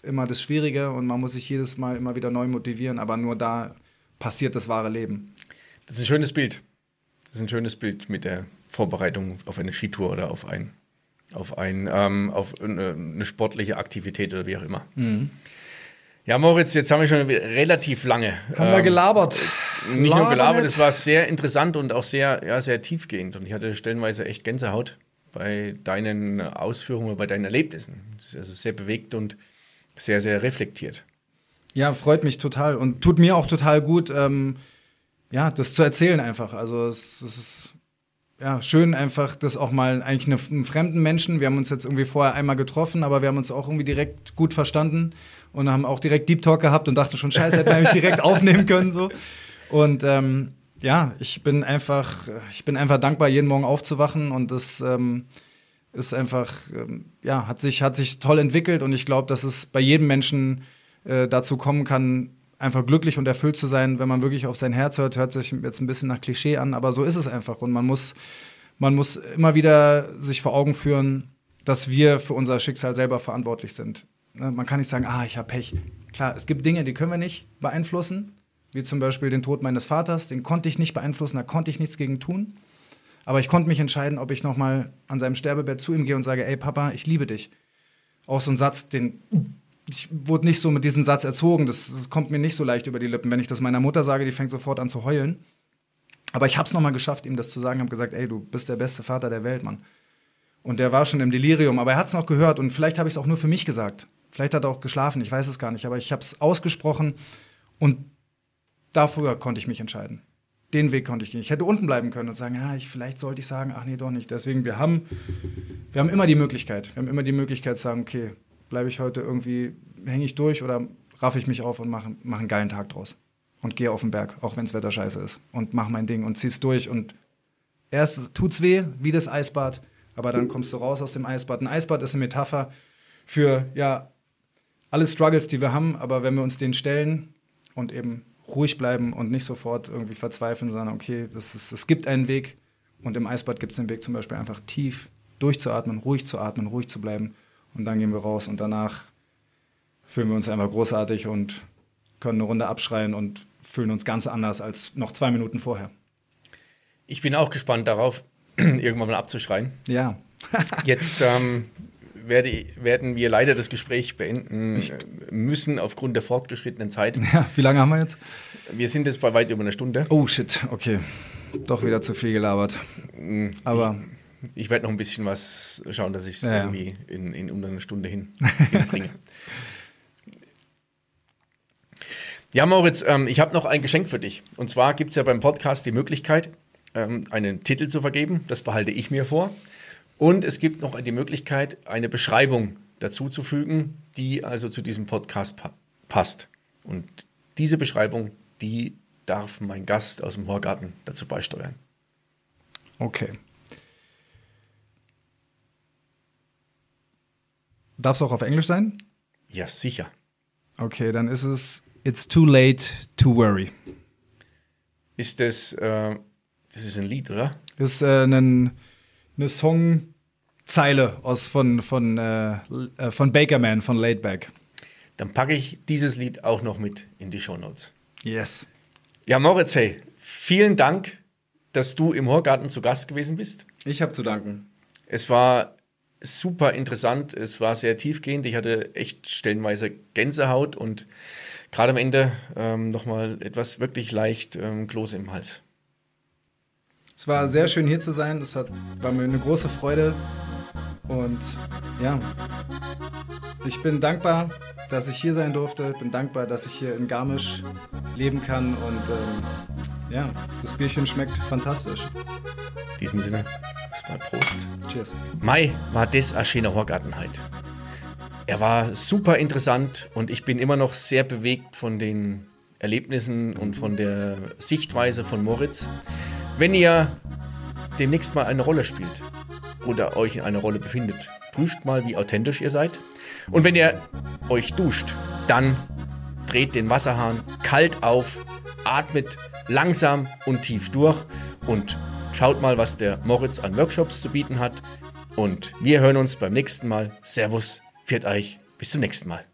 C: immer das Schwierige und man muss sich jedes Mal immer wieder neu motivieren, aber nur da passiert das wahre Leben.
A: Das ist ein schönes Bild. Das ist ein schönes Bild mit der Vorbereitung auf eine Skitour oder auf ein, auf ein, ähm, auf eine, eine sportliche Aktivität oder wie auch immer.
C: Mhm.
A: Ja, Moritz, jetzt haben wir schon relativ lange.
C: Haben wir
A: ähm,
C: gelabert.
A: Nicht nur
C: Laber
A: gelabert,
C: nicht.
A: es war sehr interessant und auch sehr, ja, sehr tiefgehend. Und ich hatte stellenweise echt Gänsehaut bei deinen Ausführungen, bei deinen Erlebnissen. Es ist also sehr bewegt und sehr, sehr reflektiert.
C: Ja, freut mich total und tut mir auch total gut, ähm, ja, das zu erzählen einfach. Also es, es ist ja schön einfach, das auch mal eigentlich eine, einen fremden Menschen. Wir haben uns jetzt irgendwie vorher einmal getroffen, aber wir haben uns auch irgendwie direkt gut verstanden und haben auch direkt Deep Talk gehabt und dachten schon, scheiße, hätten wir mich direkt <laughs> aufnehmen können so. Und ähm, ja, ich bin einfach, ich bin einfach dankbar, jeden Morgen aufzuwachen und das ähm, ist einfach, ähm, ja, hat sich, hat sich toll entwickelt und ich glaube, dass es bei jedem Menschen äh, dazu kommen kann, einfach glücklich und erfüllt zu sein, wenn man wirklich auf sein Herz hört, hört sich jetzt ein bisschen nach Klischee an, aber so ist es einfach und man muss, man muss immer wieder sich vor Augen führen, dass wir für unser Schicksal selber verantwortlich sind. Ne, Man kann nicht sagen, ah, ich habe Pech. Klar, es gibt Dinge, die können wir nicht beeinflussen, wie zum Beispiel den Tod meines Vaters, den konnte ich nicht beeinflussen, da konnte ich nichts gegen tun. Aber ich konnte mich entscheiden, ob ich noch mal an seinem Sterbebett zu ihm gehe und sage, ey Papa, ich liebe dich. Auch so ein Satz, den ich wurde nicht so mit diesem Satz erzogen. Das, das kommt mir nicht so leicht über die Lippen. Wenn ich das meiner Mutter sage, die fängt sofort an zu heulen. Aber ich habe es noch mal geschafft, ihm das zu sagen. Habe gesagt, ey, du bist der beste Vater der Welt, Mann. Und der war schon im Delirium, aber er hat es noch gehört und vielleicht habe ich es auch nur für mich gesagt. Vielleicht hat er auch geschlafen, ich weiß es gar nicht, aber ich habe es ausgesprochen und dafür konnte ich mich entscheiden. Den Weg konnte ich gehen. Ich hätte unten bleiben können und sagen, ja, ich, vielleicht sollte ich sagen, ach nee, doch nicht. Deswegen, wir haben, wir haben immer die Möglichkeit. Wir haben immer die Möglichkeit zu sagen, okay, bleibe ich heute irgendwie, hänge ich durch oder raff ich mich auf und mache mach einen geilen Tag draus. Und gehe auf den Berg, auch wenn das Wetter scheiße ist. Und mach mein Ding und zieh's durch. Und erst tut's weh, wie das Eisbad, aber dann kommst du raus aus dem Eisbad. Ein Eisbad ist eine Metapher für, ja, alle Struggles, die wir haben, aber wenn wir uns denen stellen und eben ruhig bleiben und nicht sofort irgendwie verzweifeln, sondern okay, das ist, es gibt einen Weg und im Eisbad gibt es den Weg zum Beispiel einfach tief durchzuatmen, ruhig zu atmen, ruhig zu bleiben und dann gehen wir raus und danach fühlen wir uns einfach großartig und können eine Runde abschreien und fühlen uns ganz anders als noch zwei Minuten vorher.
A: Ich bin auch gespannt darauf, <clears throat> irgendwann mal abzuschreien.
C: Ja,
A: Jetzt ähm, werde, werden wir leider das Gespräch beenden äh, müssen aufgrund der fortgeschrittenen Zeit.
C: ja wie lange haben wir jetzt?
A: Wir sind jetzt bei weit über einer Stunde.
C: Oh shit, okay. Doch wieder zu viel gelabert. Aber
A: Ich werde noch ein bisschen was schauen, dass ich es
C: ja.
A: irgendwie in, in unter einer Stunde hin, <laughs> hinbringe. Ja, Moritz, ähm, ich habe noch ein Geschenk für dich. Und zwar gibt es ja beim Podcast die Möglichkeit, ähm, einen Titel zu vergeben. Das behalte ich mir vor. Und es gibt noch die Möglichkeit, eine Beschreibung dazu zu fügen, die also zu diesem Podcast pa passt. Und diese Beschreibung, die darf mein Gast aus dem Horgarten dazu beisteuern.
C: Okay. Darf es auch auf Englisch sein?
A: Ja, sicher.
C: Okay, dann ist es It's too late to worry.
A: Ist das, äh, das ist ein Lied, oder?
C: Ist äh, ein, eine Songzeile aus von, von, äh, äh von Bakerman, von Laidback.
A: Dann packe ich dieses Lied auch noch mit in die Shownotes.
C: Yes.
A: Ja, Moritz, hey, vielen Dank, dass du im Horgarten zu Gast gewesen bist.
C: Ich habe zu danken.
A: Es war super interessant, es war sehr tiefgehend. Ich hatte echt stellenweise Gänsehaut und gerade am Ende ähm, nochmal etwas wirklich leicht ähm, Klose im Hals.
C: Es war sehr schön hier zu sein. Es hat, war mir eine große Freude. Und ja, ich bin dankbar, dass ich hier sein durfte. Ich bin dankbar, dass ich hier in Garmisch leben kann. Und ähm, ja, das Bierchen schmeckt fantastisch.
A: In diesem Sinne, erstmal Prost.
C: Cheers.
A: Mai war das ein schöner Horgartenheit. Er war super interessant und ich bin immer noch sehr bewegt von den Erlebnissen und von der Sichtweise von Moritz. Wenn ihr demnächst mal eine Rolle spielt oder euch in einer Rolle befindet, prüft mal, wie authentisch ihr seid. Und wenn ihr euch duscht, dann dreht den Wasserhahn kalt auf, atmet langsam und tief durch und schaut mal, was der Moritz an Workshops zu bieten hat. Und wir hören uns beim nächsten Mal. Servus, Viert euch, bis zum nächsten Mal.